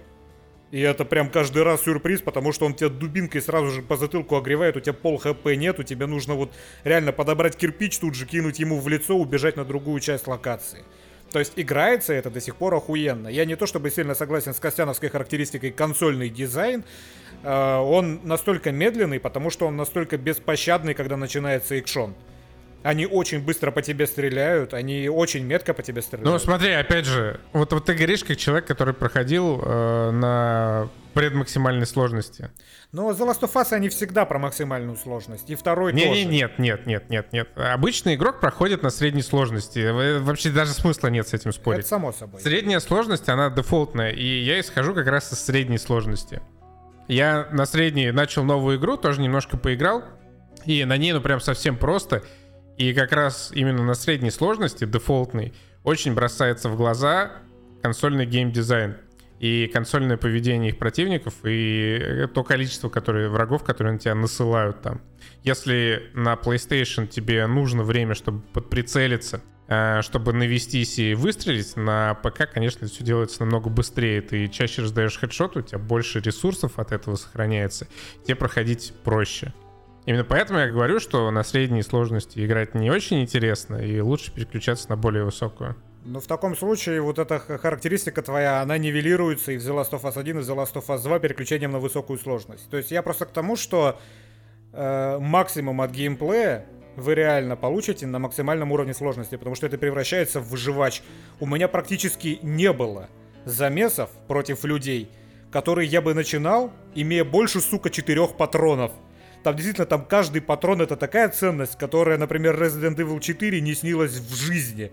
Speaker 2: И это прям каждый раз сюрприз, потому что он тебя дубинкой сразу же по затылку огревает, у тебя пол хп нету, тебе нужно вот реально подобрать кирпич, тут же кинуть ему в лицо, убежать на другую часть локации. То есть играется это до сих пор охуенно. Я не то чтобы сильно согласен с Костяновской характеристикой консольный дизайн. Э, он настолько медленный, потому что он настолько беспощадный, когда начинается экшон. Они очень быстро по тебе стреляют, они очень метко по тебе стреляют.
Speaker 1: Ну, смотри, опять же, вот, вот ты говоришь как человек, который проходил э, на предмаксимальной сложности.
Speaker 2: Но The Last of Us они всегда про максимальную сложность. И второй
Speaker 1: не,
Speaker 2: тоже.
Speaker 1: Не, нет, нет, нет, нет, нет. Обычный игрок проходит на средней сложности. Вообще даже смысла нет с этим спорить.
Speaker 2: Это само собой.
Speaker 1: Средняя сложность, она дефолтная. И я исхожу как раз из средней сложности. Я на средней начал новую игру, тоже немножко поиграл. И на ней, ну, прям совсем просто. И как раз именно на средней сложности, дефолтный, очень бросается в глаза консольный геймдизайн и консольное поведение их противников, и то количество которые, врагов, которые на тебя насылают там. Если на PlayStation тебе нужно время, чтобы подприцелиться, чтобы навестись и выстрелить, на ПК, конечно, все делается намного быстрее. Ты чаще раздаешь хедшот, у тебя больше ресурсов от этого сохраняется, тебе проходить проще. Именно поэтому я говорю, что на средней сложности играть не очень интересно, и лучше переключаться на более высокую.
Speaker 2: Ну, в таком случае вот эта характеристика твоя, она нивелируется и в The Last of Us 1, и в Last of Us 2 переключением на высокую сложность. То есть я просто к тому, что э, максимум от геймплея вы реально получите на максимальном уровне сложности, потому что это превращается в выживач. У меня практически не было замесов против людей, которые я бы начинал, имея больше, сука, четырех патронов. Там действительно, там каждый патрон это такая ценность, которая, например, Resident Evil 4 не снилась в жизни.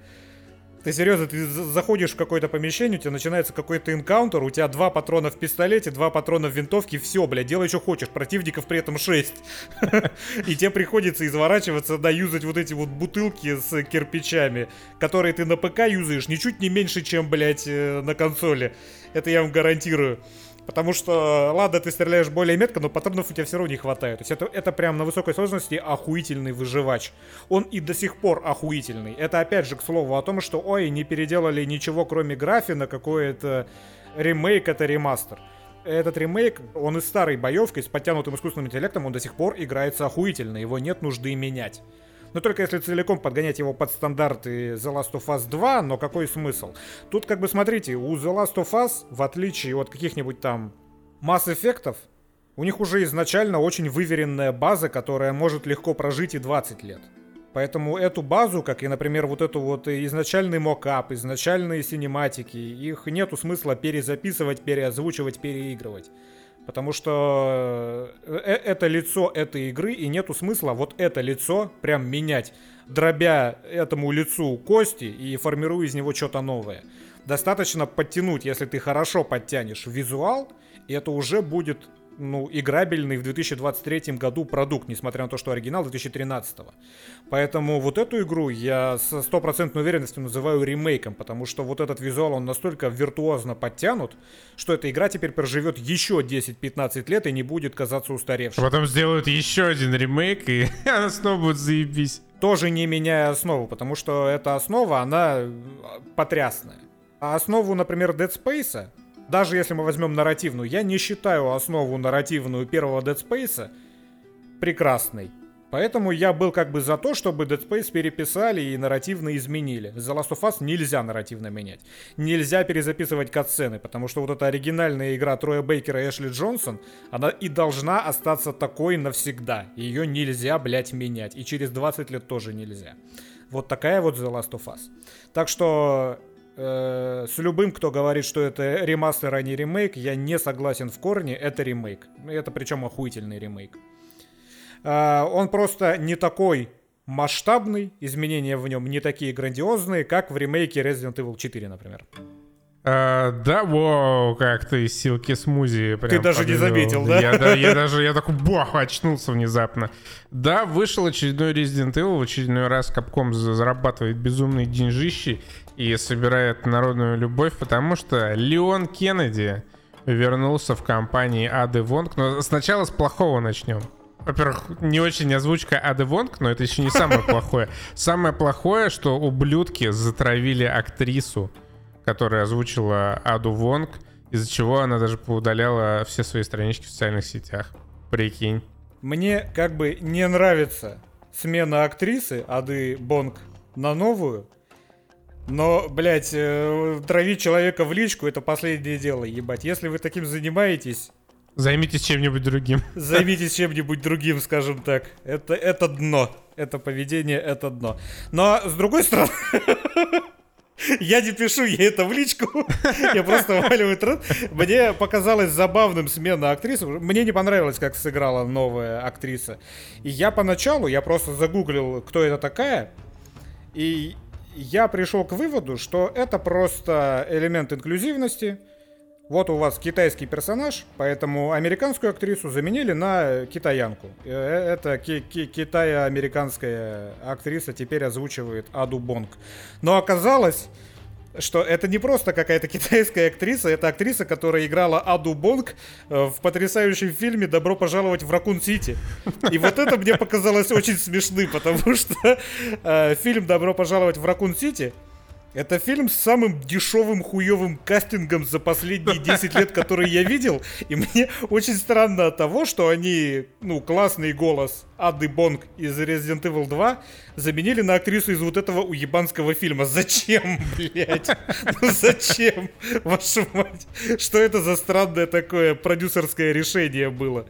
Speaker 2: Ты серьезно, ты заходишь в какое-то помещение, у тебя начинается какой-то энкаунтер, у тебя два патрона в пистолете, два патрона в винтовке, все, блядь, делай что хочешь, противников при этом 6. *laughs* И тебе приходится изворачиваться, да, юзать вот эти вот бутылки с кирпичами, которые ты на ПК юзаешь ничуть не меньше, чем, блядь, э, на консоли. Это я вам гарантирую. Потому что, ладно, ты стреляешь более метко, но патронов у тебя все равно не хватает. То есть это, это прям на высокой сложности охуительный выживач. Он и до сих пор охуительный. Это опять же к слову о том, что, ой, не переделали ничего кроме графина, какой-то ремейк, это ремастер. Этот ремейк, он из старой боевки, с подтянутым искусственным интеллектом, он до сих пор играется охуительно, его нет нужды менять. Но только если целиком подгонять его под стандарты The Last of Us 2, но какой смысл? Тут как бы смотрите, у The Last of Us, в отличие от каких-нибудь там масс эффектов, у них уже изначально очень выверенная база, которая может легко прожить и 20 лет. Поэтому эту базу, как и, например, вот эту вот изначальный мокап, изначальные синематики, их нету смысла перезаписывать, переозвучивать, переигрывать. Потому что э, э, это лицо этой игры, и нету смысла вот это лицо прям менять, дробя этому лицу кости и формируя из него что-то новое. Достаточно подтянуть, если ты хорошо подтянешь визуал, и это уже будет ну, играбельный в 2023 году продукт, несмотря на то, что оригинал 2013. Поэтому вот эту игру я со стопроцентной уверенностью называю ремейком, потому что вот этот визуал, он настолько виртуозно подтянут, что эта игра теперь проживет еще 10-15 лет и не будет казаться устаревшей.
Speaker 1: А потом сделают еще один ремейк, и *laughs* она снова будет заебись.
Speaker 2: Тоже не меняя основу, потому что эта основа, она потрясная. А основу, например, Dead Space даже если мы возьмем нарративную, я не считаю основу нарративную первого Dead Space прекрасной. Поэтому я был как бы за то, чтобы Dead Space переписали и нарративно изменили. The Last of Us нельзя нарративно менять. Нельзя перезаписывать катсцены, потому что вот эта оригинальная игра Троя Бейкера и Эшли Джонсон, она и должна остаться такой навсегда. Ее нельзя, блять, менять. И через 20 лет тоже нельзя. Вот такая вот The Last of Us. Так что э, с любым, кто говорит, что это ремастер, а не ремейк, я не согласен в корне, это ремейк. Это причем охуительный ремейк. Э, он просто не такой масштабный, изменения в нем не такие грандиозные, как в ремейке Resident Evil 4, например.
Speaker 1: А, да, воу, как ты силки смузи
Speaker 2: прям Ты даже подвел. не заметил, да?
Speaker 1: Я, да? я даже, я такой, бах, очнулся внезапно. Да, вышел очередной Resident Evil, в очередной раз Capcom зарабатывает безумные деньжищи и собирает народную любовь, потому что Леон Кеннеди вернулся в компании Ады Вонг. Но сначала с плохого начнем. Во-первых, не очень озвучка Ады Вонг, но это еще не самое плохое. Самое плохое, что ублюдки затравили актрису, которая озвучила Аду Вонг, из-за чего она даже поудаляла все свои странички в социальных сетях. Прикинь.
Speaker 2: Мне как бы не нравится смена актрисы Ады Бонг на новую, но, блядь, э, травить человека в личку это последнее дело, ебать. Если вы таким занимаетесь...
Speaker 1: Займитесь чем-нибудь другим.
Speaker 2: Займитесь чем-нибудь другим, скажем так. Это, это дно. Это поведение, это дно. Но, с другой стороны... *laughs* Я не пишу ей это в личку. Я просто валиваю труд. Мне показалось забавным смена актрисы. Мне не понравилось, как сыграла новая актриса. И я поначалу, я просто загуглил, кто это такая. И я пришел к выводу, что это просто элемент инклюзивности. Вот у вас китайский персонаж, поэтому американскую актрису заменили на китаянку. Э, это ки- ки- китая-американская актриса теперь озвучивает Аду Бонг. Но оказалось, что это не просто какая-то *laughs* китайская актриса, это актриса, которая играла Аду Бонг э, в потрясающем фильме «Добро пожаловать в Ракун Сити». И вот это мне показалось очень смешным, потому что э, фильм «Добро пожаловать в Ракун Сити» Это фильм с самым дешевым хуевым кастингом за последние 10 лет, который я видел. И мне очень странно от того, что они, ну, классный голос Ады Бонг из Resident Evil 2 заменили на актрису из вот этого уебанского фильма. Зачем, блядь? Ну зачем, вашу мать? Что это за странное такое продюсерское решение было?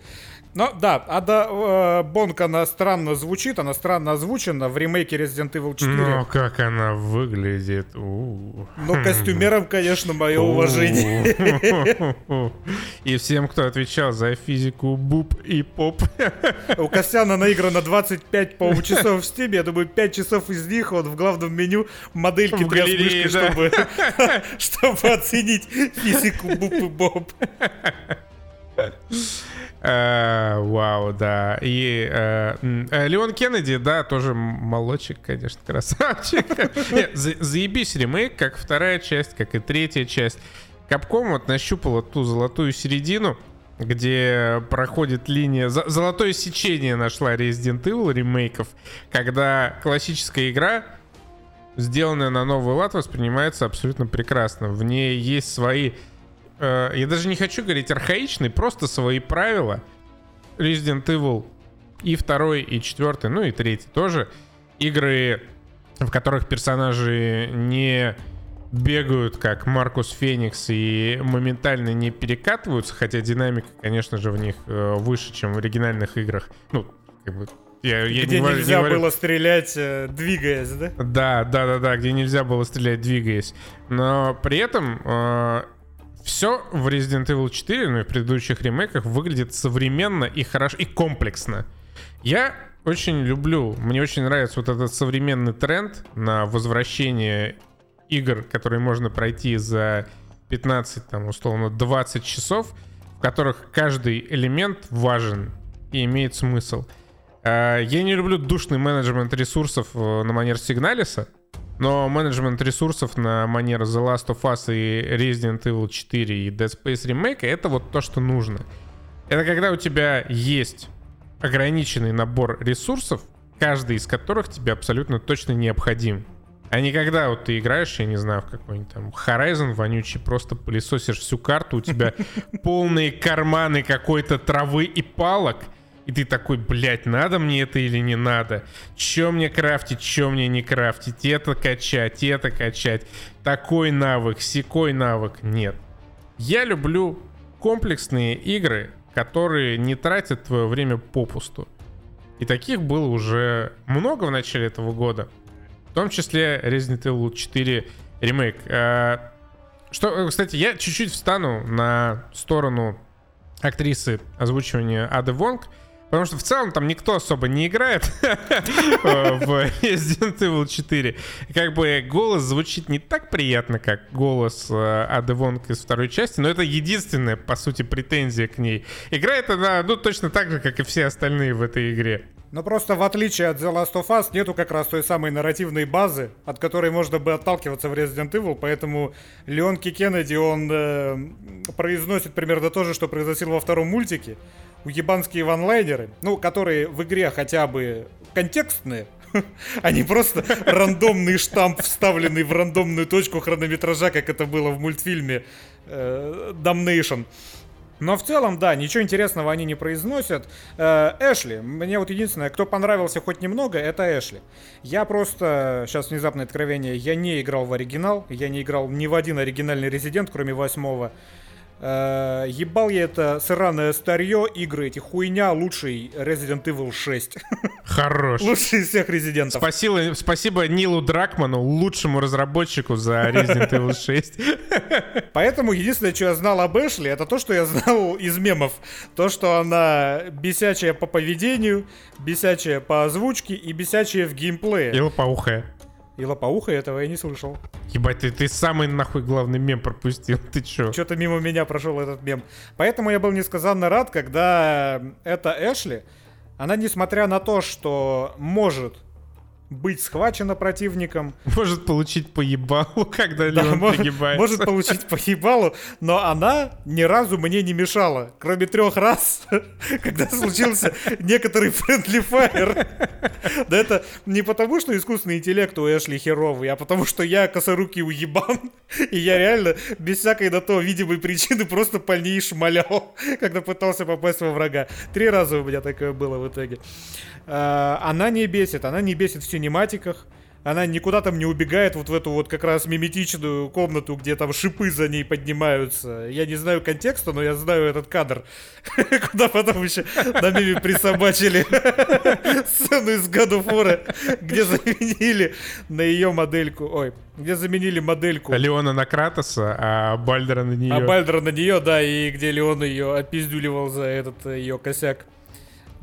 Speaker 2: Но да, Ада э, Бонг, она странно звучит, она странно озвучена в ремейке Resident Evil 4.
Speaker 1: Но как она выглядит. У-у-у.
Speaker 2: Ну, костюмерам, конечно, мое уважение. *laughs*
Speaker 1: И всем, кто отвечал за физику буб и поп. *laughs*
Speaker 2: У Костяна наиграно 25, по-моему, часов в Steam. Я думаю, 5 часов из них он в главном меню модельки для мышкой, чтобы, *laughs* чтобы оценить физику буб и боб.
Speaker 1: Э, вау, да. И э, э, Леон Кеннеди, да, тоже молодчик, конечно, красавчик. *laughs* Заебись ремейк, как вторая часть, как и третья часть. Capcom вот нащупала ту золотую середину, где проходит линия... Золотое сечение нашла Resident Evil ремейков, когда классическая игра, сделанная на новый лад, воспринимается абсолютно прекрасно. В ней есть свои... Э, я даже не хочу говорить архаичные, просто свои правила. Resident Evil и второй, и четвертый, ну и третий тоже. Игры, в которых персонажи не бегают, как Маркус Феникс, и моментально не перекатываются, хотя динамика, конечно же, в них э, выше, чем в оригинальных играх. Ну, как бы
Speaker 2: я, я где не, нельзя не было стрелять, э, двигаясь, да?
Speaker 1: Да, да, да, да, где нельзя было стрелять, двигаясь. Но при этом э, все в Resident Evil 4, ну и в предыдущих ремейках, выглядит современно и хорошо, и комплексно. Я очень люблю, мне очень нравится вот этот современный тренд на возвращение игр, которые можно пройти за 15, там, условно, 20 часов, в которых каждый элемент важен и имеет смысл. А, я не люблю душный менеджмент ресурсов э, на манер Сигналиса, но менеджмент ресурсов на манер The Last of Us и Resident Evil 4 и Dead Space Remake это вот то, что нужно. Это когда у тебя есть ограниченный набор ресурсов, каждый из которых тебе абсолютно точно необходим. А не когда вот ты играешь, я не знаю, в какой-нибудь там Horizon вонючий, просто пылесосишь всю карту, у тебя *laughs* полные карманы какой-то травы и палок, и ты такой, блядь, надо мне это или не надо? Че мне крафтить, че мне не крафтить? Это качать, это качать. Такой навык, секой навык. Нет. Я люблю комплексные игры, которые не тратят твое время попусту. И таких было уже много в начале этого года. В том числе Resident Evil 4 ремейк. А, что, кстати, я чуть-чуть встану на сторону актрисы озвучивания Ады Вонг. Потому что в целом там никто особо не играет *laughs* в Resident Evil 4. Как бы голос звучит не так приятно, как голос э, Ады из второй части, но это единственная, по сути, претензия к ней. Играет она, ну, точно так же, как и все остальные в этой игре.
Speaker 2: Но просто в отличие от The Last of Us нету как раз той самой нарративной базы, от которой можно бы отталкиваться в Resident Evil, поэтому Леон Кеннеди, он э, произносит примерно то же, что произносил во втором мультике уебанские ванлайнеры, ну, которые в игре хотя бы контекстные, *laughs* а не просто рандомный штамп, вставленный в рандомную точку хронометража, как это было в мультфильме э, Damnation. Но в целом, да, ничего интересного они не произносят. Э, Эшли, мне вот единственное, кто понравился хоть немного, это Эшли. Я просто, сейчас внезапное откровение, я не играл в оригинал, я не играл ни в один оригинальный Резидент, кроме восьмого. Э, ебал я это сраное старье, игры эти, хуйня, лучший Resident Evil 6. *laughs*
Speaker 1: Хорош.
Speaker 2: Лучший из всех резидентов.
Speaker 1: Спасибо, спасибо Нилу Дракману, лучшему разработчику за Resident Evil 6. *laughs*
Speaker 2: Поэтому единственное, что я знал об Эшли, это то, что я знал из мемов. То, что она бесячая по поведению, бесячая по озвучке и бесячая в геймплее.
Speaker 1: И лопоухая.
Speaker 2: И лопоуха этого я не слышал.
Speaker 1: Ебать, ты, ты самый нахуй главный мем пропустил, ты чё?
Speaker 2: Что-то мимо меня прошел этот мем. Поэтому я был несказанно рад, когда эта Эшли, она, несмотря на то, что может быть схвачена противником.
Speaker 1: Может получить по ебалу, *laughs* когда да, Леон
Speaker 2: может,
Speaker 1: пригибается.
Speaker 2: Может получить по ебалу, но она ни разу мне не мешала. Кроме трех раз, *laughs* когда случился некоторый friendly fire. *laughs* Да это не потому, что искусственный интеллект у Эшли херовый, а потому, что я косорукий уебан. И я реально без всякой на то видимой причины просто по ней шмалял, когда пытался попасть во врага. Три раза у меня такое было в итоге. А, она не бесит, она не бесит в синематиках. Она никуда там не убегает вот в эту вот как раз миметичную комнату, где там шипы за ней поднимаются. Я не знаю контекста, но я знаю этот кадр. *laughs* Куда потом еще на миме присобачили *laughs* сцену из War, где заменили на ее модельку. Ой, где заменили модельку.
Speaker 1: Леона на Кратоса, а Бальдера на нее.
Speaker 2: А Бальдера на нее, да, и где Леон ее опиздюливал за этот ее косяк.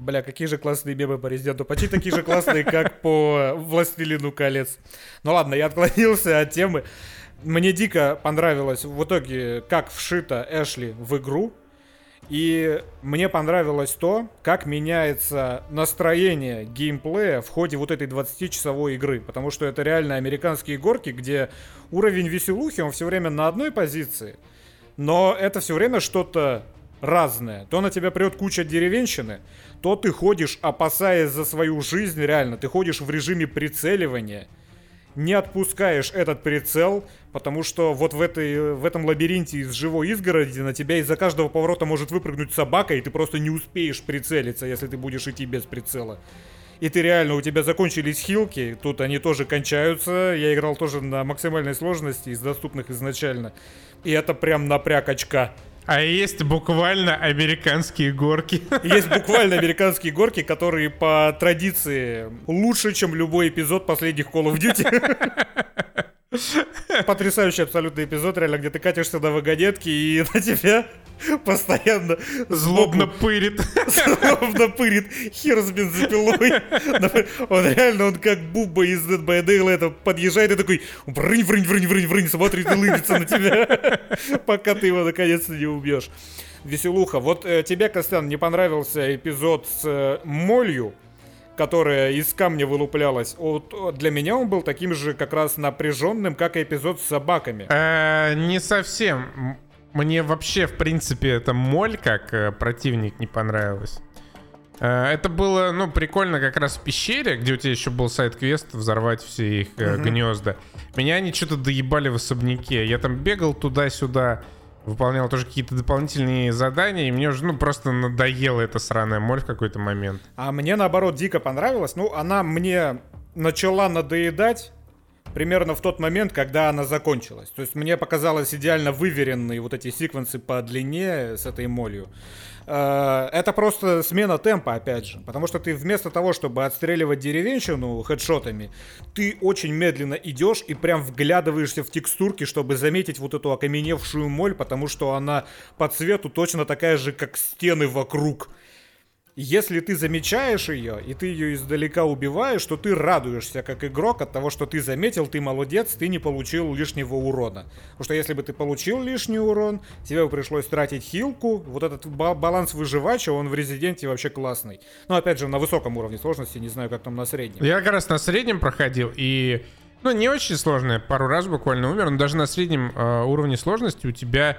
Speaker 2: Бля, какие же классные мемы по Резиденту. Почти такие же классные, как по Властелину колец. Ну ладно, я отклонился от темы. Мне дико понравилось в итоге, как вшито Эшли в игру. И мне понравилось то, как меняется настроение геймплея в ходе вот этой 20-часовой игры. Потому что это реально американские горки, где уровень веселухи, он все время на одной позиции – Но это все время что-то разное. То на тебя прет куча деревенщины, то ты ходишь, опасаясь за свою жизнь, реально. Ты ходишь в режиме прицеливания, не отпускаешь этот прицел, потому что вот в, этой, в этом лабиринте из живой изгороди на тебя из-за каждого поворота может выпрыгнуть собака, и ты просто не успеешь прицелиться, если ты будешь идти без прицела. И ты реально, у тебя закончились хилки, тут они тоже кончаются. Я играл тоже на максимальной сложности из доступных изначально. И это прям напряг очка.
Speaker 1: А есть буквально американские горки. *laughs*
Speaker 2: Есть буквально американские горки, которые по традиции лучше, чем любой эпизод последних Call of Duty. *laughs* *laughs* Потрясающий абсолютный эпизод, реально, где ты катишься на вагонетке и на тебя *laughs* постоянно
Speaker 1: злобно пырит. *laughs*
Speaker 2: Злобно пырит хер с бензопилой. Он реально, он как Буба из Dead by Daylight подъезжает и такой врынь, врынь, врынь, врынь, врынь, смотрит и лыбится на тебя, пока ты его наконец-то не убьешь. Веселуха. Вот э, тебе, Костян, не понравился эпизод с э, молью, которая из камня вылуплялась, вот для меня он был таким же как раз напряженным, как и эпизод с собаками.
Speaker 1: Э, не совсем. Мне вообще, в принципе, эта моль как э, противник не понравилась. Э, это было, ну, прикольно как раз в пещере, где у тебя еще был сайт-квест взорвать все их э, угу. гнезда. Меня они что-то доебали в особняке. Я там бегал туда-сюда выполнял тоже какие-то дополнительные задания, и мне уже, ну, просто надоела эта сраная моль в какой-то момент.
Speaker 2: А мне, наоборот, дико понравилось. Ну, она мне начала надоедать примерно в тот момент, когда она закончилась. То есть мне показалось идеально выверенные вот эти секвенсы по длине с этой молью. Э, это просто смена темпа, опять же. Потому что ты вместо того, чтобы отстреливать деревенщину хедшотами, ты очень медленно идешь и прям вглядываешься в текстурки, чтобы заметить вот эту окаменевшую моль, потому что она по цвету точно такая же, как стены вокруг. Если ты замечаешь ее, и ты ее издалека убиваешь, то ты радуешься как игрок от того, что ты заметил, ты молодец, ты не получил лишнего урона. Потому что если бы ты получил лишний урон, тебе бы пришлось тратить хилку, вот этот баланс выживача, он в Резиденте вообще классный. Но опять же, на высоком уровне сложности, не знаю, как там на среднем.
Speaker 1: Я как раз на среднем проходил, и ну, не очень сложное, пару раз буквально умер, но даже на среднем э, уровне сложности у тебя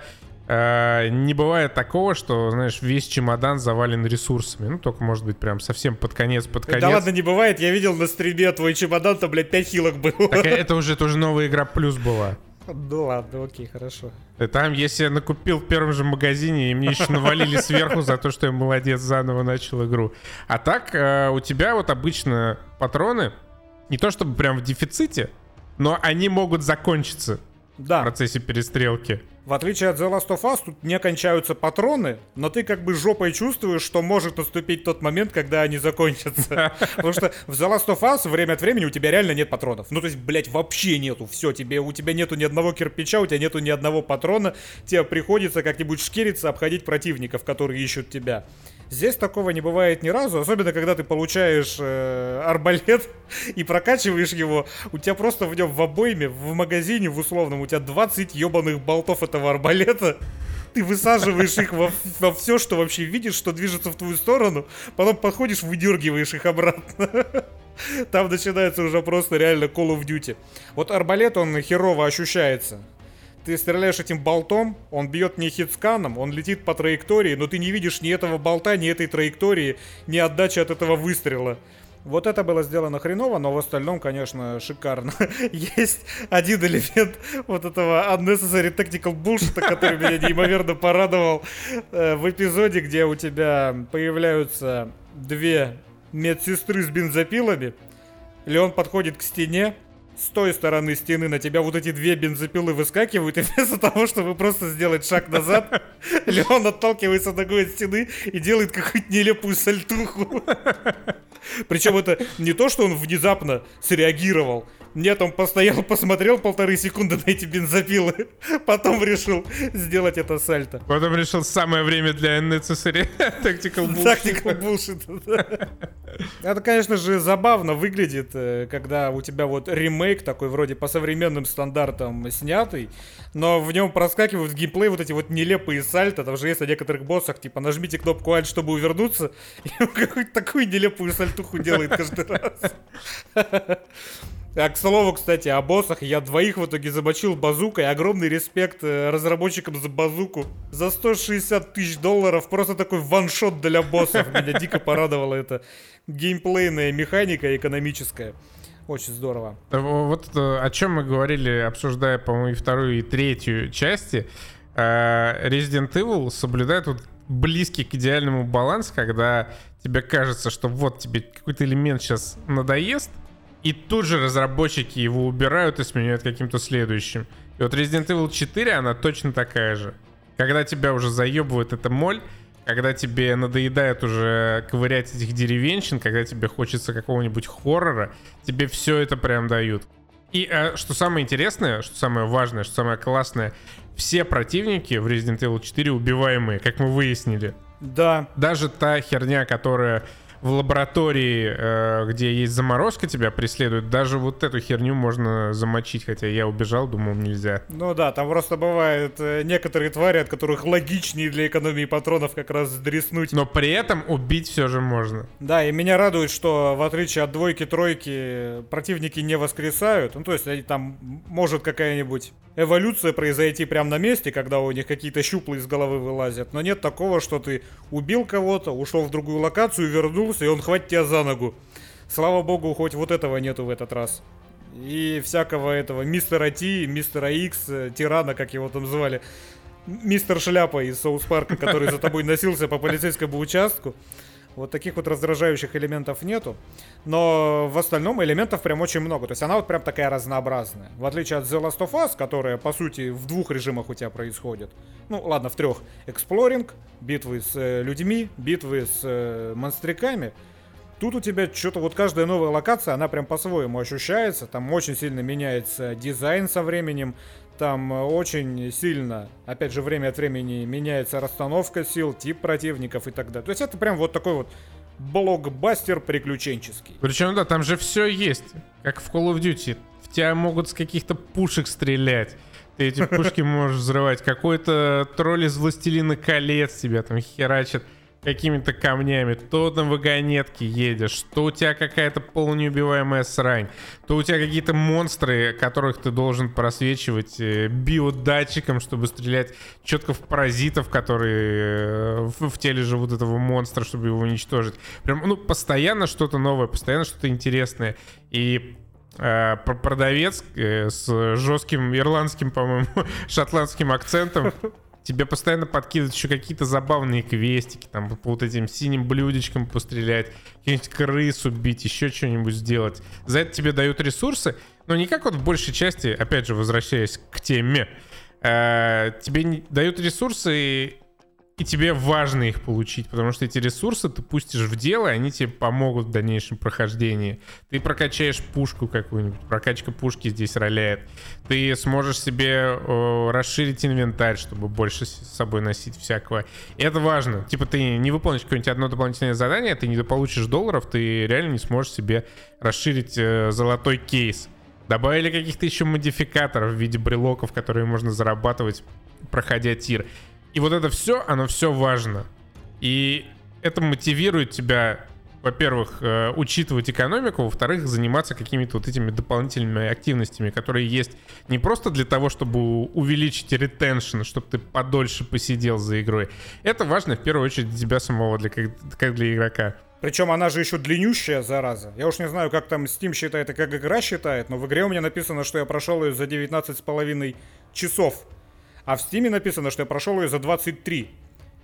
Speaker 1: не бывает такого, что, знаешь, весь чемодан завален ресурсами. Ну, только, может быть, прям совсем под конец, под конец.
Speaker 2: Да ладно, не бывает. Я видел на стриме твой чемодан, там, блядь, 5 хилок было.
Speaker 1: Так это уже тоже новая игра плюс была.
Speaker 2: Ну ладно, окей, хорошо.
Speaker 1: И там, если я накупил в первом же магазине, и мне еще навалили сверху за то, что я молодец, заново начал игру. А так, э, у тебя вот обычно патроны, не то чтобы прям в дефиците, но они могут закончиться да. в процессе перестрелки.
Speaker 2: В отличие от The Last of Us, тут не кончаются патроны, но ты как бы жопой чувствуешь, что может наступить тот момент, когда они закончатся. *laughs* Потому что в The Last of Us время от времени у тебя реально нет патронов. Ну, то есть, блядь, вообще нету. Все, тебе, у тебя нету ни одного кирпича, у тебя нету ни одного патрона. Тебе приходится как-нибудь шкириться, обходить противников, которые ищут тебя. Здесь такого не бывает ни разу, особенно когда ты получаешь э, арбалет *laughs* и прокачиваешь его, у тебя просто в нем в обойме, в магазине, в условном, у тебя 20 ебаных болтов этого арбалета. Ты высаживаешь их во, во все, что вообще видишь, что движется в твою сторону, потом подходишь, выдергиваешь их обратно. *laughs* Там начинается уже просто реально Call of Duty. Вот арбалет, он херово ощущается ты стреляешь этим болтом, он бьет не хитсканом, он летит по траектории, но ты не видишь ни этого болта, ни этой траектории, ни отдачи от этого выстрела. Вот это было сделано хреново, но в остальном, конечно, шикарно. *laughs* Есть один элемент вот этого unnecessary tactical bullshit, который меня неимоверно порадовал э, в эпизоде, где у тебя появляются две медсестры с бензопилами. Леон подходит к стене, с той стороны стены на тебя вот эти две бензопилы выскакивают, и *laughs* вместо того, чтобы просто сделать шаг назад, *laughs* Леон отталкивается ногой от стены и делает какую-то нелепую сальтуху. *laughs* Причем это не то, что он внезапно среагировал, нет, он постоял, посмотрел полторы секунды на эти бензопилы, *laughs* потом решил сделать это сальто.
Speaker 1: Потом решил самое время для unnecessary *laughs* tactical bullshit.
Speaker 2: Tactical bullshit, *laughs* Это, конечно же, забавно выглядит, э, когда у тебя вот ремейк такой вроде по современным стандартам снятый, но в нем проскакивают в геймплей вот эти вот нелепые сальто, там же есть на некоторых боссах, типа нажмите кнопку Alt, чтобы увернуться, и он какую-то такую нелепую сальтуху делает каждый раз. А, к слову, кстати, о боссах. Я двоих в итоге замочил базукой. Огромный респект э, разработчикам за базуку. За 160 тысяч долларов просто такой ваншот для боссов. Меня дико порадовало это. Геймплейная механика экономическая. Очень здорово.
Speaker 1: Вот э, о чем мы говорили, обсуждая, по-моему, и вторую, и третью части. Э, Resident Evil соблюдает вот близкий к идеальному баланс, когда тебе кажется, что вот тебе какой-то элемент сейчас надоест, и тут же разработчики его убирают и сменяют каким-то следующим. И вот Resident Evil 4, она точно такая же. Когда тебя уже заебывает эта моль, когда тебе надоедает уже ковырять этих деревенщин, когда тебе хочется какого-нибудь хоррора, тебе все это прям дают. И а, что самое интересное, что самое важное, что самое классное, все противники в Resident Evil 4 убиваемые, как мы выяснили.
Speaker 2: Да.
Speaker 1: Даже та херня, которая в лаборатории, э, где есть заморозка, тебя преследует, даже вот эту херню можно замочить, хотя я убежал, думал, нельзя.
Speaker 2: Ну да, там просто бывают э, некоторые твари, от которых логичнее для экономии патронов как раз дреснуть.
Speaker 1: Но при этом убить все же можно.
Speaker 2: Да, и меня радует, что в отличие от двойки-тройки противники не воскресают. Ну то есть они там может какая-нибудь эволюция произойти прямо на месте, когда у них какие-то щуплы из головы вылазят. Но нет такого, что ты убил кого-то, ушел в другую локацию, вернулся, и он хватит тебя за ногу. Слава богу, хоть вот этого нету в этот раз. И всякого этого мистера Ти, мистера Икс, э, тирана, как его там звали. Мистер Шляпа из Соус Парка, который за тобой носился по полицейскому участку. Вот таких вот раздражающих элементов нету. Но в остальном элементов прям очень много. То есть она вот прям такая разнообразная. В отличие от The Last of Us, которая, по сути, в двух режимах у тебя происходит. Ну, ладно, в трех. Эксплоринг, битвы с э, людьми, битвы с э, монстриками. Тут у тебя что-то, вот каждая новая локация, она прям по-своему ощущается. Там очень сильно меняется дизайн со временем. Там э, очень сильно, опять же, время от времени меняется расстановка сил, тип противников и так далее. То есть это прям вот такой вот блокбастер приключенческий.
Speaker 1: Причем, да, там же все есть. Как в Call of Duty. В тебя могут с каких-то пушек стрелять. Ты эти пушки *laughs* можешь взрывать. Какой-то тролль из Властелина колец тебя там херачит какими-то камнями, то на вагонетке едешь, то у тебя какая-то полунеубиваемая срань, то у тебя какие-то монстры, которых ты должен просвечивать э, биодатчиком, чтобы стрелять четко в паразитов, которые э, в, теле живут этого монстра, чтобы его уничтожить. Прям, ну, постоянно что-то новое, постоянно что-то интересное. И э, продавец с жестким ирландским, по-моему, *laughs* шотландским акцентом тебе постоянно подкидывают еще какие-то забавные квестики, там по вот этим синим блюдечкам пострелять, какую-нибудь крысу бить, еще что-нибудь сделать. За это тебе дают ресурсы, но не как вот в большей части, опять же, возвращаясь к теме, э, тебе дают ресурсы и тебе важно их получить, потому что эти ресурсы ты пустишь в дело, и они тебе помогут в дальнейшем прохождении. Ты прокачаешь пушку какую-нибудь, прокачка пушки здесь роляет. Ты сможешь себе о, расширить инвентарь, чтобы больше с собой носить всякого. И это важно. Типа ты не выполнишь какое-нибудь одно дополнительное задание, ты не получишь долларов, ты реально не сможешь себе расширить э, золотой кейс. Добавили каких-то еще модификаторов в виде брелоков, которые можно зарабатывать, проходя тир. И вот это все, оно все важно. И это мотивирует тебя, во-первых, э, учитывать экономику, во-вторых, заниматься какими-то вот этими дополнительными активностями, которые есть не просто для того, чтобы увеличить ретеншн, чтобы ты подольше посидел за игрой. Это важно в первую очередь для тебя самого, для, как, как для игрока.
Speaker 2: Причем она же еще длиннющая, зараза. Я уж не знаю, как там Steam считает и как игра считает, но в игре у меня написано, что я прошел ее за 19,5 часов. А в Стиме написано, что я прошел ее за 23.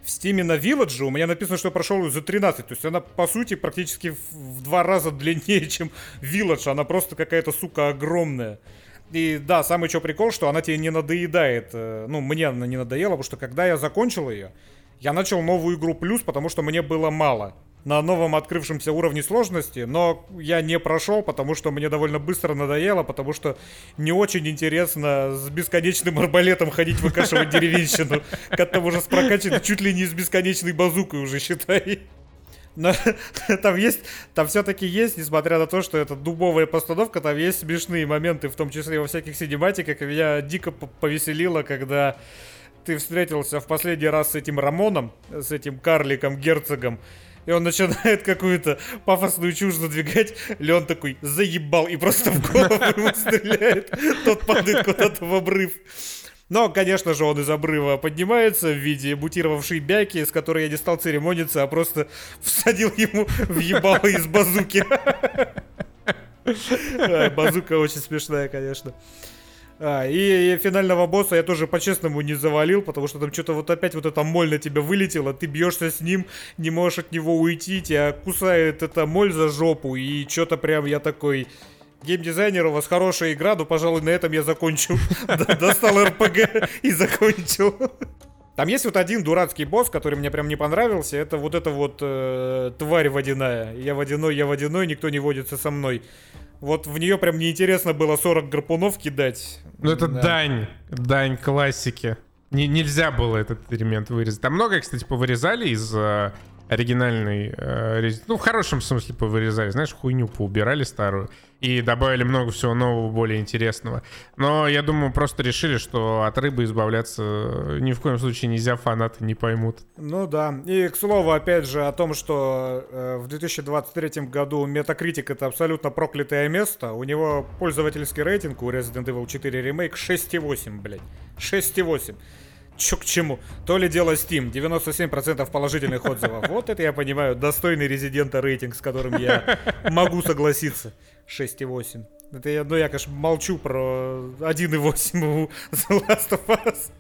Speaker 2: В Стиме на Village у меня написано, что я прошел ее за 13. То есть она, по сути, практически в, два раза длиннее, *laughs* чем Village. Она просто какая-то, сука, огромная. И да, самый что прикол, что она тебе не надоедает. Э, ну, мне она не надоела, потому что когда я закончил ее, я начал новую игру плюс, потому что мне было мало на новом открывшемся уровне сложности, но я не прошел, потому что мне довольно быстро надоело, потому что не очень интересно с бесконечным арбалетом ходить выкашивать деревенщину, как-то уже с чуть ли не с бесконечной базукой уже, считай. Но там есть, там все-таки есть, несмотря на то, что это дубовая постановка, там есть смешные моменты, в том числе во всяких синематиках, и меня дико повеселило, когда ты встретился в последний раз с этим Рамоном, с этим карликом, герцогом, и он начинает какую-то пафосную чушь задвигать, Леон такой заебал и просто в голову ему стреляет. Тот падает куда-то в обрыв. Но, конечно же, он из обрыва поднимается в виде мутировавшей бяки, с которой я не стал церемониться, а просто всадил ему в ебало из базуки. *laughs* Базука очень смешная, конечно. А, и, и финального босса я тоже по-честному не завалил, потому что там что-то вот опять вот эта моль на тебя вылетела, ты бьешься с ним, не можешь от него уйти, тебя кусает эта моль за жопу, и что-то прям я такой... Геймдизайнер, у вас хорошая игра, но, пожалуй, на этом я закончу. *laughs* Достал РПГ и закончил. Там есть вот один дурацкий босс, который мне прям не понравился. Это вот эта вот э, тварь водяная. Я водяной, я водяной, никто не водится со мной. Вот в нее прям неинтересно было 40 гарпунов кидать.
Speaker 1: Ну это да. дань, дань классики. Не, нельзя было этот элемент вырезать. Там много, кстати, повырезали из э, оригинальной... Э, ну, в хорошем смысле повырезали. Знаешь, хуйню поубирали старую и добавили много всего нового, более интересного. Но я думаю, просто решили, что от рыбы избавляться ни в коем случае нельзя, фанаты не поймут.
Speaker 2: Ну да. И, к слову, опять же, о том, что э, в 2023 году Metacritic это абсолютно проклятое место. У него пользовательский рейтинг у Resident Evil 4 Remake 6,8, блядь. 6,8. Чё к чему? То ли дело Steam, 97% положительных отзывов. *laughs* Вот это я понимаю, достойный резидента рейтинг, с которым я могу согласиться. 6,8. Это я, ну, я, конечно, молчу про 1.8 у The Last of Us.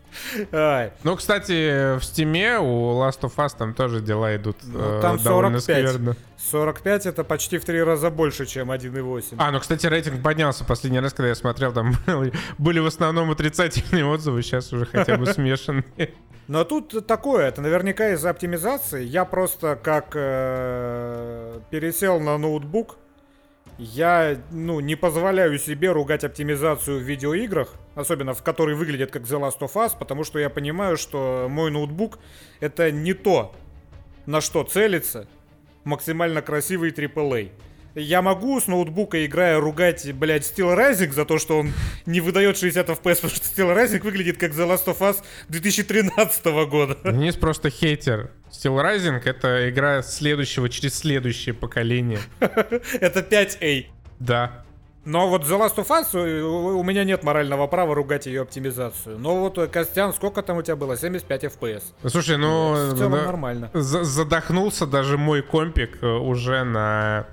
Speaker 1: Ай. Ну, кстати, в Стиме у Last of Us там тоже дела идут ну, там э, 45. скверно.
Speaker 2: 45 это почти в три раза больше, чем 1.8.
Speaker 1: А, ну, кстати, рейтинг поднялся последний раз, когда я смотрел, там были в основном отрицательные отзывы, сейчас уже хотя бы *laughs* смешанные.
Speaker 2: Но тут такое, это наверняка из-за оптимизации. Я просто как э, пересел на ноутбук, я, ну, не позволяю себе ругать оптимизацию в видеоиграх, особенно в которой выглядят как The Last of Us, потому что я понимаю, что мой ноутбук это не то, на что целится максимально красивый AAA. Я могу с ноутбука, играя, ругать, блядь, Steel Rising за то, что он не выдает 60 FPS, потому что Steel Rising выглядит как The Last of Us 2013 года.
Speaker 1: Денис просто хейтер. Steel Rising — это игра следующего через следующее поколение. *laughs*
Speaker 2: Это 5A.
Speaker 1: Да.
Speaker 2: Но вот The Last of Us, э, у меня нет морального права ругать ее оптимизацию. Но вот, э, Костян, сколько там у тебя было? 75 FPS.
Speaker 1: Слушай, ну...
Speaker 2: В целом да, нормально.
Speaker 1: Задохнулся даже мой компик э, уже на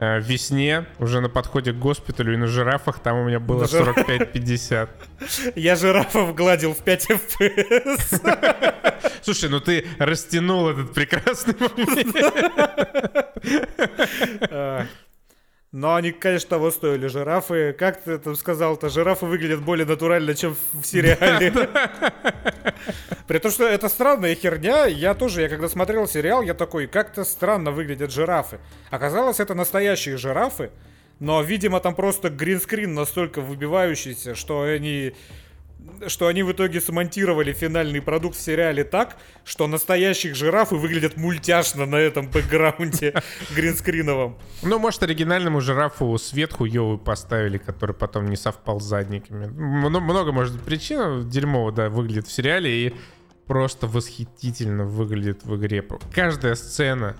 Speaker 1: э, весне, уже на подходе к госпиталю, и на жирафах там у меня было 45-50.
Speaker 2: Я жирафов гладил в 5 FPS.
Speaker 1: Слушай, ну ты растянул этот прекрасный момент.
Speaker 2: Но они, конечно, того стоили. Жирафы, как ты там сказал-то, жирафы выглядят более натурально, чем в сериале. При том, что это странная херня. Я тоже, я когда смотрел сериал, я такой, как-то странно выглядят жирафы. Оказалось, это настоящие жирафы. Но, видимо, там просто гринскрин настолько выбивающийся, что они что они в итоге смонтировали финальный продукт в сериале так, что настоящих жирафы выглядят мультяшно на этом бэкграунде *laughs* гринскриновом.
Speaker 1: Ну, может, оригинальному жирафу свет хуёвый поставили, который потом не совпал с задниками. Много, может причин дерьмово, да, выглядит в сериале и просто восхитительно выглядит в игре. Каждая сцена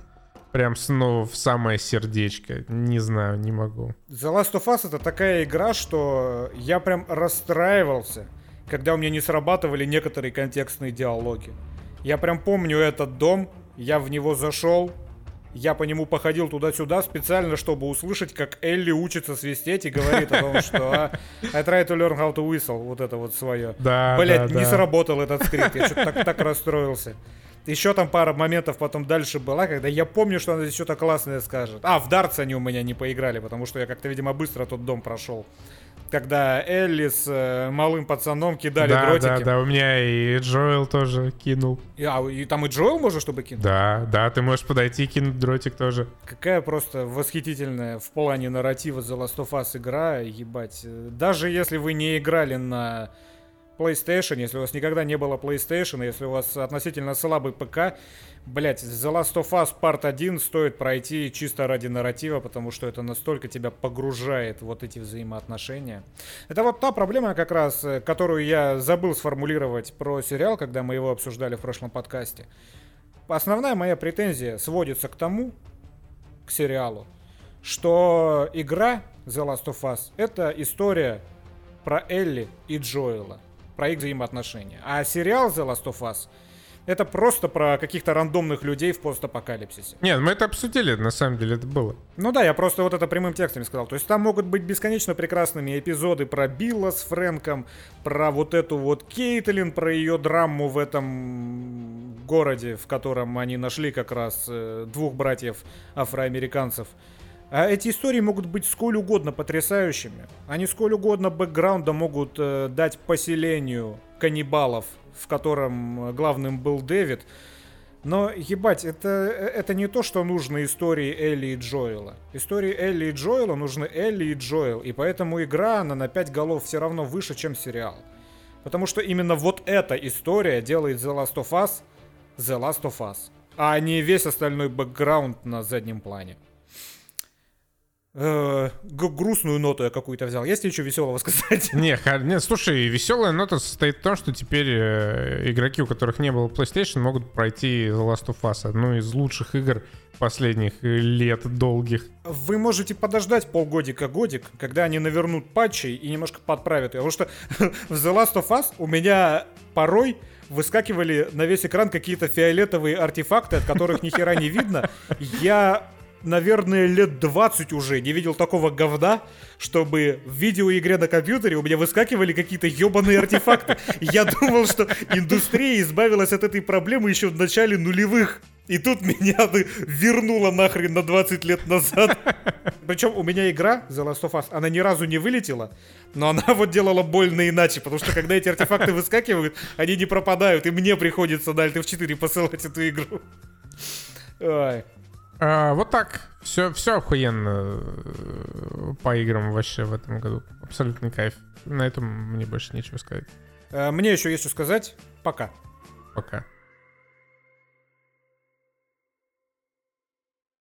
Speaker 1: прям снова в самое сердечко. Не знаю, не могу.
Speaker 2: The Last of Us это такая игра, что я прям расстраивался когда у меня не срабатывали некоторые контекстные диалоги. Я прям помню этот дом, я в него зашел, я по нему походил туда-сюда специально, чтобы услышать, как Элли учится свистеть и говорит о том, *laughs* что а, I try to learn how to whistle, вот это вот свое.
Speaker 1: Да,
Speaker 2: Блять,
Speaker 1: да,
Speaker 2: не
Speaker 1: да.
Speaker 2: сработал этот скрипт, я что-то так, *laughs* так расстроился. Еще там пара моментов потом дальше была, когда я помню, что она здесь что-то классное скажет. А, в дартс они у меня не поиграли, потому что я как-то, видимо, быстро тот дом прошел когда Элли с э, малым пацаном кидали
Speaker 1: да,
Speaker 2: дротики.
Speaker 1: Да, да, у меня и Джоэл тоже кинул.
Speaker 2: И, а, и там и Джоэл можно, чтобы кинуть?
Speaker 1: Да, да, ты можешь подойти и кинуть дротик тоже.
Speaker 2: Какая просто восхитительная в плане нарратива The Last of Us игра, ебать. Даже если вы не играли на PlayStation, если у вас никогда не было PlayStation, если у вас относительно слабый ПК, Блять, The Last of Us Part 1 стоит пройти чисто ради нарратива, потому что это настолько тебя погружает вот эти взаимоотношения. Это вот та проблема как раз, э, которую я забыл сформулировать про сериал, когда мы его обсуждали в прошлом подкасте. основная моя претензия сводится к тому, к сериалу, что игра The Last of Us это история про Элли и Джоэла, про их взаимоотношения. А сериал The Last of Us это просто про каких-то рандомных людей в постапокалипсисе.
Speaker 1: Нет, мы это обсудили, на самом деле это было.
Speaker 2: Ну да, я просто вот это прямым текстом сказал. То есть там могут быть бесконечно прекрасными эпизоды про Билла с Фрэнком, про вот эту вот Кейтлин, про ее драму в этом городе, в котором они нашли как раз э, двух братьев афроамериканцев. А эти истории могут быть сколь угодно потрясающими. Они сколь угодно бэкграунда могут э, дать поселению каннибалов, в котором главным был Дэвид. Но, ебать, это, это не то, что нужно истории Элли и Джоэла. Истории Элли и Джоэла нужны Элли и Джоэл. И поэтому игра, она на 5 голов все равно выше, чем сериал. Потому что именно вот эта история делает The Last of Us The Last of Us. А не весь остальной бэкграунд на заднем плане э, грустную ноту я какую-то взял. Есть ли еще веселого сказать? *laughs*
Speaker 1: Не, не, слушай, веселая нота состоит в том, что теперь э, игроки, у которых не было PlayStation, могут пройти The Last of Us, одну из лучших игр последних лет долгих.
Speaker 2: Вы можете подождать полгодика-годик, когда они навернут патчи и немножко подправят ее. Потому что *laughs* в The Last of Us у меня порой выскакивали на весь экран какие-то фиолетовые артефакты, от которых ни хера не видно. Я наверное, лет 20 уже не видел такого говна, чтобы в видеоигре на компьютере у меня выскакивали какие-то ебаные артефакты. Я думал, что индустрия избавилась от этой проблемы еще в начале нулевых. И тут меня вернуло нахрен на 20 лет назад. Причем у меня игра The Last of Us, она ни разу не вылетела, но она вот делала больно иначе, потому что когда эти артефакты выскакивают, они не пропадают, и мне приходится на Alt F4 посылать эту игру.
Speaker 1: Ой. А, вот так. Все, все охуенно э, по играм вообще в этом году. Абсолютный кайф. На этом мне больше нечего сказать.
Speaker 2: Э, мне еще есть что сказать. Пока.
Speaker 1: Пока.